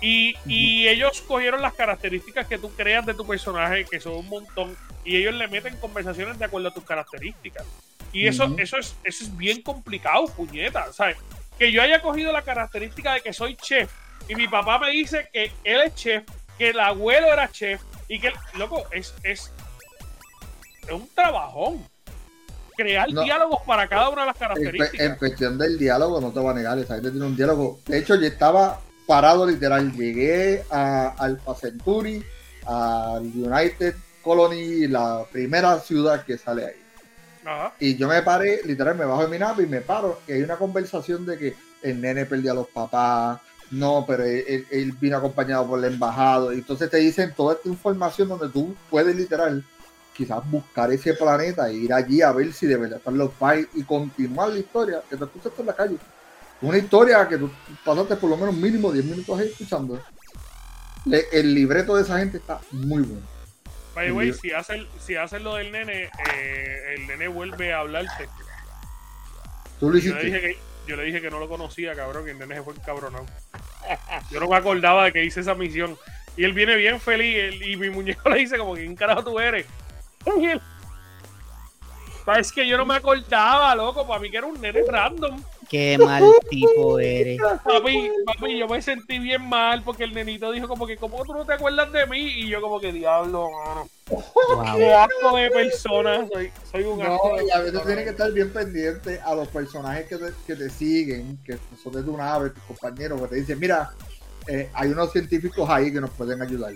A: Y, y ellos cogieron las características que tú creas de tu personaje, que son un montón, y ellos le meten conversaciones de acuerdo a tus características. Y eso, eso, es, eso es bien complicado, puñeta. ¿sabes? Que yo haya cogido la característica de que soy chef, y mi papá me dice que él es chef, que el abuelo era chef, y que, loco, es, es, es un trabajón. Crear
D: No.
A: diálogos para cada una de las características.
D: en cuestión del diálogo, no te voy a negar, esa gente tiene un diálogo. De hecho, yo estaba parado literal. Llegué a Alpha Centauri, al United Colony, la primera ciudad que sale ahí. Y yo me paré, literal, me bajo de mi nave y me paro. Y hay una conversación de que el nene perdió a los papás. No, pero él, vino acompañado por el embajado. Entonces te dicen toda esta información donde tú puedes literal quizás buscar ese planeta e ir allí a ver si de verdad están los pais y continuar la historia que te escuchaste en la calle. Una historia que tú pasaste por lo menos mínimo 10 minutos ahí escuchando. El libreto de esa gente está muy bueno.
A: By the way, si hacen, si hacen lo del nene, eh, el nene vuelve a hablarte.
D: Tú lo
A: Yo le, dije que, yo le dije que no lo conocía, cabrón, y el nene se fue encabronado. Yo no me acordaba de que hice esa misión. Y él viene bien feliz, él- y mi muñeco le dice como, ¿quién carajo tú eres? Y él, "Pa, Es que yo no me acordaba, loco, para mí que era un nene random.
B: Qué mal tipo eres.
A: Papi, papi, yo me sentí bien mal porque el nenito dijo como que, ¿cómo tú no te acuerdas de mí? Y yo como que, diablo, mano.
B: Wow.
A: Qué asco de persona, soy, soy un
D: No,
A: asco
D: y a veces tienes que estar bien pendiente a los personajes que te, que te siguen, que son de tu nave, tus compañeros, que te dicen, mira, eh, hay unos científicos ahí que nos pueden ayudar.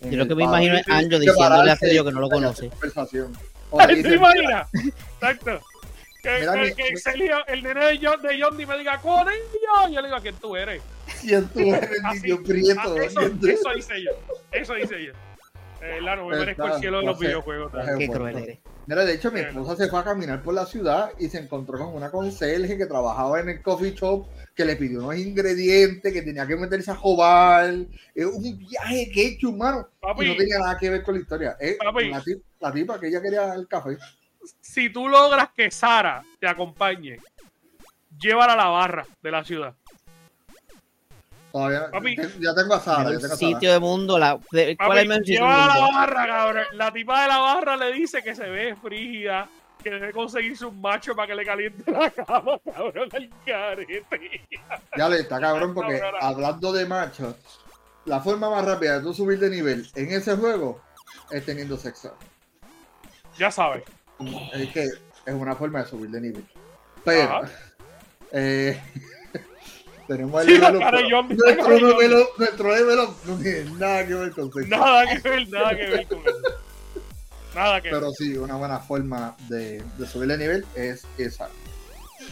B: Yo lo que me imagino es Anjo diciéndole a Sergio que no lo conoce.
D: conversación. O le
A: ¿Te
D: dicen,
A: imaginas? Exacto. Que,
D: Mira,
A: que-
D: mi-
A: que
D: mi-
A: Sergio, el nene de John, de John me diga, ¡Corillo! Yo le digo, ¿a quién tú eres?
D: ¿Quién tú eres,
A: Así,
D: niño prieto?
A: Eso, eso hice yo. Eso hice yo. Eh, la no me merezco el cielo de los videojuegos.
B: Qué cruel eres.
D: Mira, de hecho, mi esposa se fue a caminar por la ciudad y se encontró con una conserje que trabajaba en el coffee shop que le pidió unos ingredientes que tenía que meterse a jobar. Es un viaje que he hecho, humano. Y no tenía nada que ver con la historia. Es la tipa que ella quería el café.
A: Si tú logras que Sara te acompañe, llévala a la barra de la ciudad.
D: Todavía
A: Papi.
D: te- ya tengo a Sara. ya
B: El
D: tengo a Sara.
B: sitio de mundo, la, de- ¿cuál es el sitio
A: llévala a la barra, cabrón. La tipa de la barra le dice que se ve frígida, que debe conseguirse un macho para que le caliente la cama, cabrón, al carete.
D: Ya le está cabrón porque hablando de machos, la forma más rápida de tú subir de nivel en ese juego es teniendo sexo.
A: Ya sabes.
D: Es que es una forma de subir de nivel. Pero eh, tenemos el
A: Sí,
D: nuestro
A: cara de John.
D: level up- nuestro level up no tiene nada que ver con sexo.
A: Nada que ver, nada que ver con eso. Nada que ver.
D: Pero sí, una buena forma de, de subir de nivel es esa.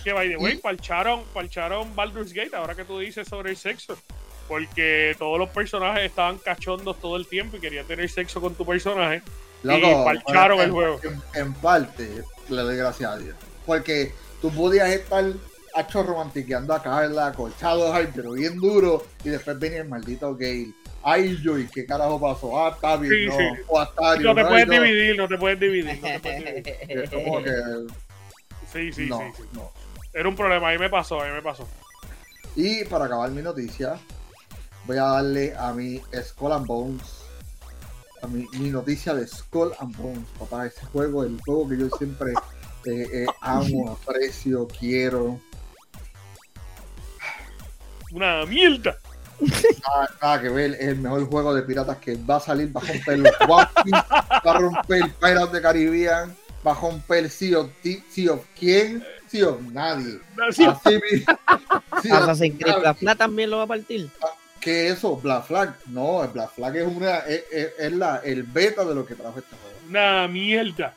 A: Que by the way,
D: Y-
A: parcharon, parcharon Baldur's Gate, ahora que tú dices sobre el sexo. Porque todos los personajes estaban cachondos todo el tiempo y querían tener sexo con tu personaje.
D: Loco,
A: parcharon
D: en-
A: el juego.
D: En, en parte, le doy gracias a Dios. Porque tú podías estar hacho romantiqueando a Carla, colchado ay, pero bien duro, y después venía el maldito gay. Ay, yo, ¿y qué carajo pasó? Ah, está bien,
A: Sí,
D: no.
A: sí.
D: O Astario,
A: No te
D: ay,
A: puedes
D: no.
A: dividir, no te puedes dividir. No te puedes dividir.
D: Es como que,
A: Sí, sí,
D: no,
A: sí,
D: no.
A: Era un problema, a mí me pasó, a mí me pasó.
D: Y para acabar mi noticia, voy a darle a mi Skull and Bones. A mi, mi noticia de Skull and Bones, papá. Ese juego, el juego que yo siempre eh, eh, amo, aprecio, quiero.
A: Una mierda.
D: Nada, nada que ver, es el mejor juego de piratas que va a salir. Va a romper los va a romper Pirates de Caribbean, va a romper Sea of, Thi- sea of quién, Sea of nadie.
A: Sí,
D: Así
B: Assassin's Creed Black Flag también lo va a partir.
D: ¿Qué es eso? Black Flag. No, el Black Flag es una es, es- es la, el beta de lo que trajo este juego.
A: Una mierda.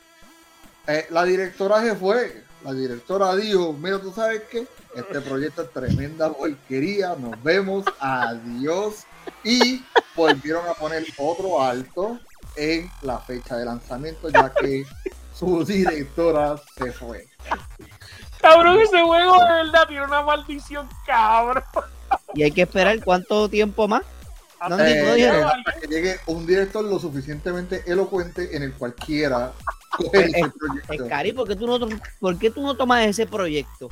D: Eh, la directora se fue. La directora dijo, mira, tú sabes qué, este proyecto es tremenda porquería, nos vemos, adiós. Y volvieron a poner otro alto en la fecha de lanzamiento, ya que su directora se fue.
A: Cabrón, ese juego de verdad tiene una maldición, cabrón.
B: Y hay que esperar cuánto tiempo más. No,
A: Hasta
B: ni-
D: Eh,
B: no dijeron.
D: hasta que llegue un director lo suficientemente elocuente en el cual quiera coger
B: Es-
D: ese
B: Es
D: proyecto.
B: Cari, ¿por qué tú no, por qué tú no tomas ese proyecto?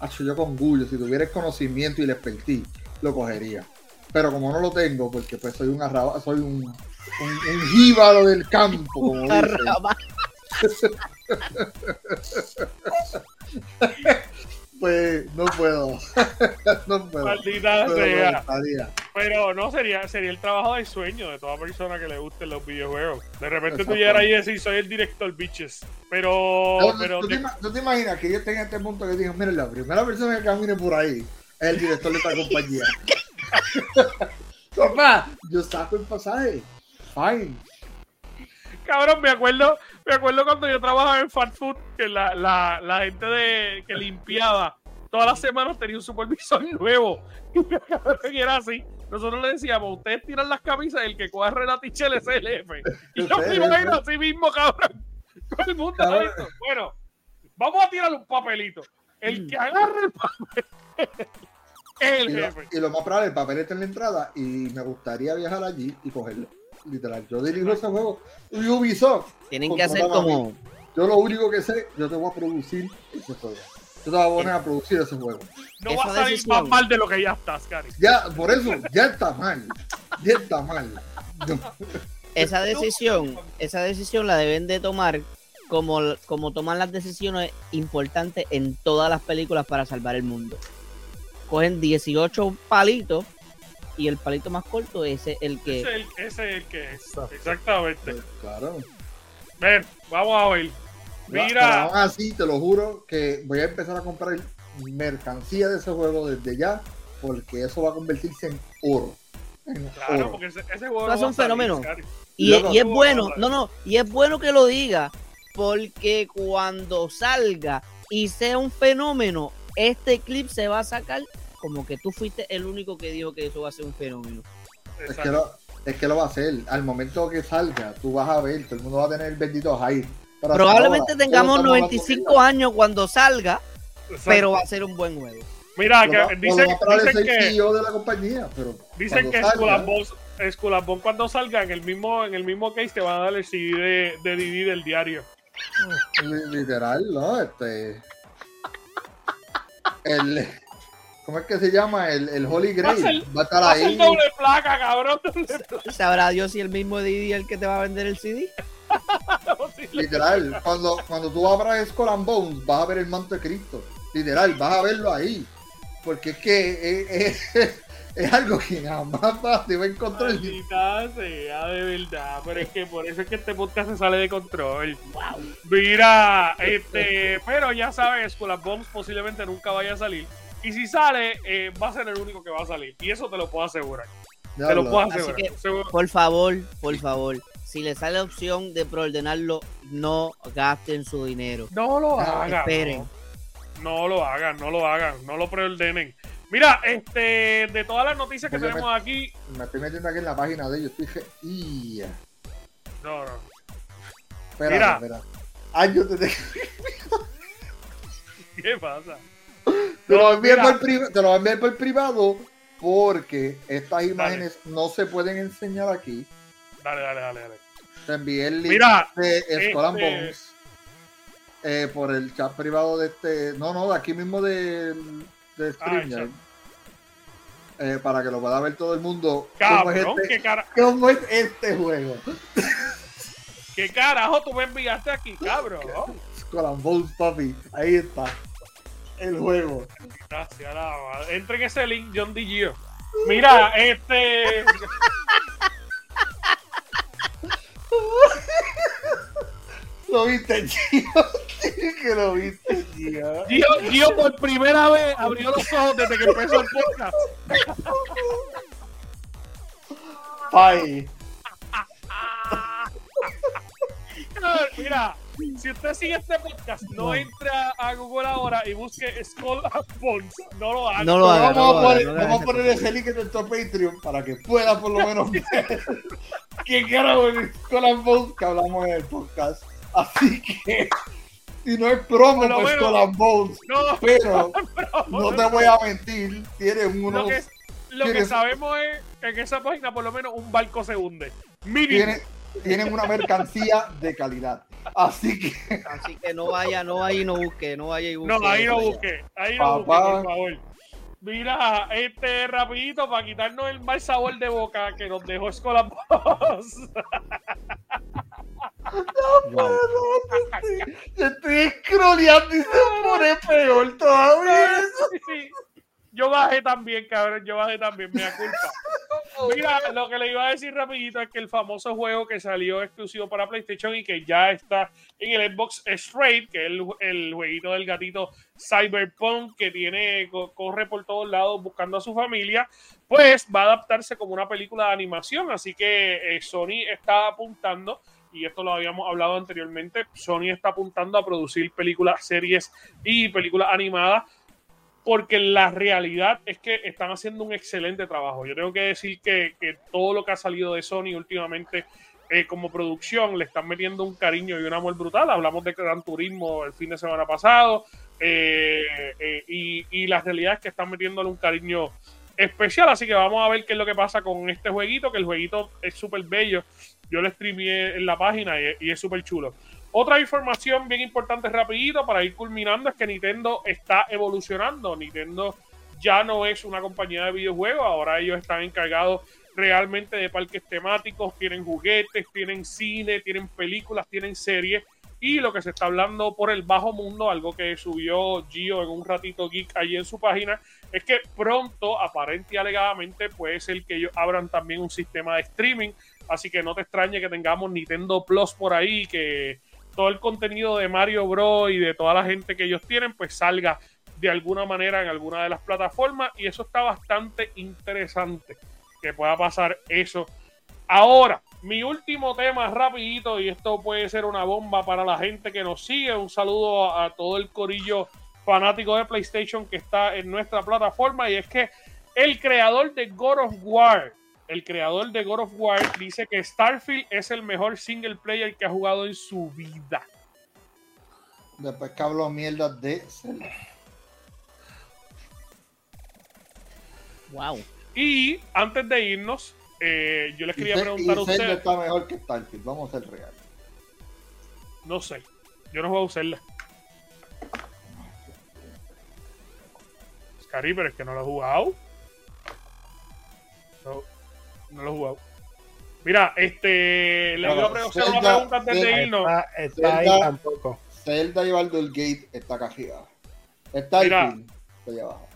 D: Hacho, yo con orgullo, si tuviera el conocimiento y la expertise, lo cogería. Pero como no lo tengo, porque pues soy un arraba, soy un, un, un jíbaro del campo, como
B: Arraba-
D: pues no puedo. no puedo.
A: Maldita sea. Pero no, sería, sería el trabajo de sueño de toda persona que le gusten los videojuegos. De repente tú llegas ahí y decís, soy el director, bitches. Pero,
D: ¿Tú-
A: pero
D: ¿tú, te, tú imaginas que yo esté en este punto que digan, mira, la primera persona que camine por ahí es el director de esta compañía? Papá, yo saco el pasaje. Fine.
A: Cabrón, me acuerdo, me acuerdo cuando yo trabajaba en fast food, que la, la, la gente de, que limpiaba todas las semanas tenía un supervisor nuevo. Y me acuerdo que era así. Nosotros le decíamos, ustedes tiran las camisas, el que corre la tichel es el jefe. Y yo me imagino
D: sí.
A: así mismo, cabrón. Todo el mundo listo. Bueno, vamos a tirar un papelito. El que agarre el papel es el
D: Y lo,
A: jefe.
D: y lo más probable, el papel está en la entrada y me gustaría viajar allí y cogerlo. Literal, yo dirijo ese juego. Y Ubisoft,
B: Tienen que hacer como.
D: yo lo único que sé, yo te voy a producir ese juego. Yo te voy a poner a producir ese juego.
A: No
B: esa
A: va a salir
B: decisión.
A: más mal de lo que ya estás, Cari.
D: Ya, por eso, ya está mal. Ya está mal. No.
B: Esa decisión, esa decisión la deben de tomar como, como toman las decisiones importantes en todas las películas para salvar el mundo. Cogen 18 palitos y el palito más corto es el que
A: Ese es el, ese es el que es. Exactamente.
D: Pues, claro.
A: Ven, vamos a ver.
D: Pero
A: Mira,
D: aún así, te lo juro que voy a empezar a comprar mercancía de ese juego desde ya, porque eso va a convertirse en oro. En
A: claro,
D: oro.
A: porque ese, ese juego
B: es
A: va a
B: un fenómeno. Y, y es bueno, no, no, y es bueno que lo diga, porque cuando salga y sea un fenómeno, este clip se va a sacar como que tú fuiste el único que dijo que eso va a ser un fenómeno.
D: Es que, lo, es que lo va a hacer. Al momento que salga, tú vas a ver, todo el mundo va a tener el bendito hype.
B: Probablemente
D: ahora,
B: tengamos
D: todos estamos
B: 95 años cuando salga,
A: Exacto.
B: pero va a ser un buen juego.
A: Mira, que dicen, dicen que,
D: CEO de la compañía, pero
A: dicen que Bones cuando salga en el mismo, en el mismo case te van a dar el CD de, de DVD del diario.
D: li- literal, ¿no? Este. El. ¿Cómo es que se llama? El, el Holy
A: Va a
D: Grail.
A: ser-
D: Va a estar
A: Va a ser
D: ahí.
A: doble placa, cabrón. doble placa,
B: ¿Sabrá Dios si el mismo Didi es el que te va a vender el CD?
D: Literal, cuando, cuando tú abras Skull and Bones, vas a ver el manto de Cristo. Literal, vas a verlo ahí. Porque es que es, es- es algo que jamás te va a encontrar.
A: Maldita sea, de verdad. Pero es que por eso es que este podcast se sale de control. Mira, este, pero ya sabes, Skull and Bones posiblemente nunca vaya a salir. Y si sale, eh, va a ser el único que va a salir. Y eso te lo puedo asegurar.
D: Ya
A: Te lo
D: lo-
A: puedo
B: Así
A: asegurar.
B: que- Por favor, por favor, si le sale la opción de preordenarlo, no gasten su dinero.
A: No lo
D: Ah,
A: hagan.
B: esperen.
A: No, no lo hagan, no lo hagan, no lo preordenen. Mira, este, de todas las noticias que
D: Oye,
A: tenemos aquí.
D: Me estoy metiendo aquí en la página de ellos. Dije, "Ia".
A: No, no.
D: Espera,
A: Mira.
D: espera. Ay, yo te, te,
A: ¿Qué pasa?
D: Te lo
A: mira.
D: por te lo por privado porque estas imágenes no se pueden enseñar aquí.
A: Dale, dale, dale, dale.
D: Te envié el link
A: Mira,
D: de Skull
A: este-
D: Bones eh, por el chat privado de este. No, no, de aquí mismo de, de StreamYard.
A: chat.
D: Eh, para que lo pueda ver todo el mundo. ¿Cómo es,
A: Cabrón,
D: este,
A: ¿qué, cara-
D: cómo es este juego?
A: ¿qué carajo tú me enviaste aquí, cabrón?
D: Skull and Bones, papi. Ahí está. El juego.
A: Gracias, la madre. Entre en ese link, John DiGio. Mira, este.
D: Lo viste, Gio. Que lo viste, Gio.
A: Gio, Gio por primera vez abrió los ojos desde que empezó el podcast.
D: Ay.
A: Mira, si usted sigue este podcast, no entra a Google ahora y busque Skull and Bones. No lo haga.
B: No lo haga,
D: vamos
B: no lo
D: a
B: haga,
D: poner,
B: no haga
D: vamos a poner ese link en nuestro Patreon para que pueda por lo menos ver qué carajo es Skull and Bones que hablamos en el podcast. Así que Y no es promo pues
A: menos-
D: Skull and Bones,
A: No,
D: pero no te voy a mentir, tienen
A: Lo
D: unos,
A: que, lo que sabemos es que en esa página por lo menos un barco se hunde. Mínimo.
D: tienen, tienen una mercancía de calidad. Así que
B: Así que no vaya, no vaya y no busque, no vaya y busque.
A: No, ahí no busque. Ahí no busque,
D: Papá.
A: por favor. Mira, este rapidito para quitarnos el mal sabor de boca que nos dejó Escola Boss.
B: Wow.
D: estoy scrolleando y se pone peor todavía.
A: Sí, sí. Yo bajé también, cabrón. Yo bajé también, me da culpa. Mira, lo que le iba a decir rapidito es que el famoso juego que salió exclusivo para PlayStation y que ya está en el Xbox Straight, que es el, el jueguito del gatito Cyberpunk que tiene co- corre por todos lados buscando a su familia, pues va a adaptarse como una película de animación. Así que eh, Sony está apuntando y esto lo habíamos hablado anteriormente, Sony está apuntando a producir películas, series y películas animadas porque la realidad es que están haciendo un excelente trabajo. Yo tengo que decir que, todo lo que ha salido de Sony últimamente eh, como producción le están metiendo un cariño y un amor brutal. Hablamos de Gran Turismo el fin de semana pasado eh, eh, y, y la realidad es que están metiéndole un cariño especial. Así que vamos a ver qué es lo que pasa con este jueguito, que el jueguito es súper bello. Yo lo streameé en la página y, y es súper chulo. Otra información bien importante rapidito para ir culminando es que Nintendo está evolucionando. Nintendo ya no es una compañía de videojuegos, ahora ellos están encargados realmente de parques temáticos, tienen juguetes, tienen cine, tienen películas, tienen series y lo que se está hablando por el bajo mundo, algo que subió Gio en un ratito geek allí en su página, es que pronto, aparente y alegadamente, puede ser que ellos abran también un sistema de streaming, así que no te extrañe que tengamos Nintendo Plus por ahí, que todo el contenido de Mario Bros. y de toda la gente que ellos tienen, pues salga de alguna manera en alguna de las plataformas. Y eso está bastante interesante que pueda pasar eso. Ahora, mi último tema rapidito, y esto puede ser una bomba para la gente que nos sigue. Un saludo a, a todo el corillo fanático de PlayStation que está en nuestra plataforma. Y es que el creador de God of War, el creador de God of War, dice que Starfield es el mejor single player que ha jugado en su vida.
D: Después que hablo mierda de Zelda.
B: Wow.
A: Y antes de irnos, eh, yo les quería preguntar a
D: y
A: ustedes.
D: está mejor que Starfield, vamos a ser reales.
A: No sé. Yo no juego a usarla. Scary, pero es que no lo he jugado. No, no lo he jugado. Mira, este. Le voy a preguntar una
D: Zelda-
A: pregunta antes de
D: Zelda-
A: irnos.
C: Está, está ahí
D: Zelda-
C: tampoco.
D: Zelda y Baldur's Gate está cajeada. Starfield está allá abajo.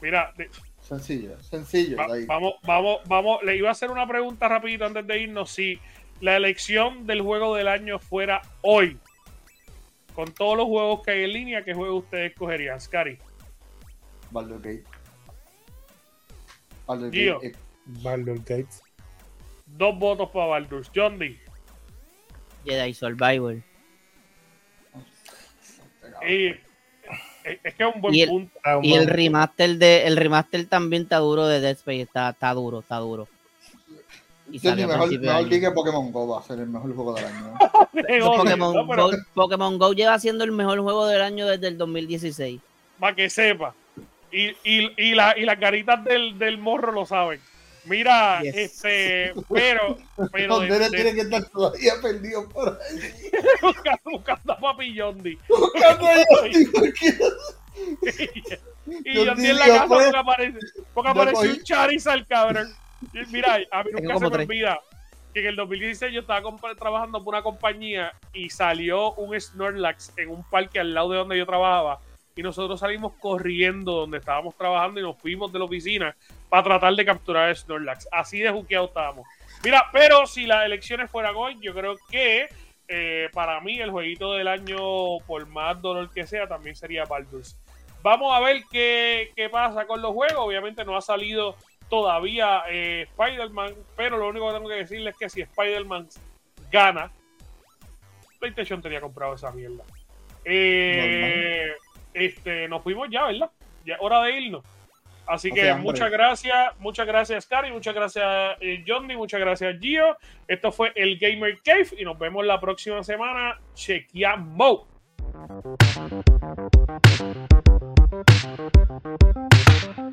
A: Mira, de-
D: Sencillo, sencillo.
A: va-
D: ahí.
A: vamos, vamos, vamos. Le iba a hacer una pregunta rapidito antes de irnos. Si la elección del juego del año fuera hoy, con todos los juegos que hay en línea, ¿qué juego ustedes escogerían? Scary.
D: Baldur's Gate. Baldur's
A: Gio.
D: Gate.
C: Baldur's Gates.
A: Dos votos para Baldur's. John D.
B: Jedi Survivor.
A: Eh, eh, es que es un buen
B: Y el-
A: punto.
C: Está un
B: Y el remaster de el remaster también está duro de Dead Space, está, está duro, está duro. Y
D: mi
B: a
D: mejor, mejor que Pokémon Go va a ser el mejor juego del año.
B: Pokémon,
A: No, pero
B: Go, Pokémon Go lleva siendo el mejor juego del año desde el 2016.
A: para que sepa. Y, y, y, la, y las caritas del, del morro lo saben. Mira,
B: Yes.
A: este, pero, pero
D: Los
A: de- de-
D: tienen que estar todavía perdidos por ahí.
A: buscando, buscando a papi Yondi.
D: Buscando a porque-
A: Y
D: Yo
A: Yondi en la casa
D: pues,
A: porque aparece, porque apareció
D: cogí-
A: un Charizard, cabrón. Y Mira, a mí nunca se me
B: tres.
A: olvida que en el 2016 yo estaba trabajando por una compañía y salió un Snorlax en un parque al lado de donde yo trabajaba y nosotros salimos corriendo donde estábamos trabajando y nos fuimos de la oficina para tratar de capturar a Snorlax. Así de juqueado estábamos. Mira, pero si las elecciones fueran hoy, yo creo que eh, para mí el jueguito del año, por más dolor que sea, también sería Baldur's. Vamos a ver qué, qué pasa con los juegos. Obviamente no ha salido todavía eh, Spider-Man, pero lo único que tengo que decirles es que si Spider-Man gana, PlayStation tenía comprado esa mierda. Eh, este, nos fuimos ya, ¿verdad? Ya hora de irnos. Así que muchas gracias, muchas gracias Cari, muchas gracias eh, Johnny, muchas gracias Gio. Esto fue el Gamer Cave y nos vemos la próxima semana. Chequeamos. Thank.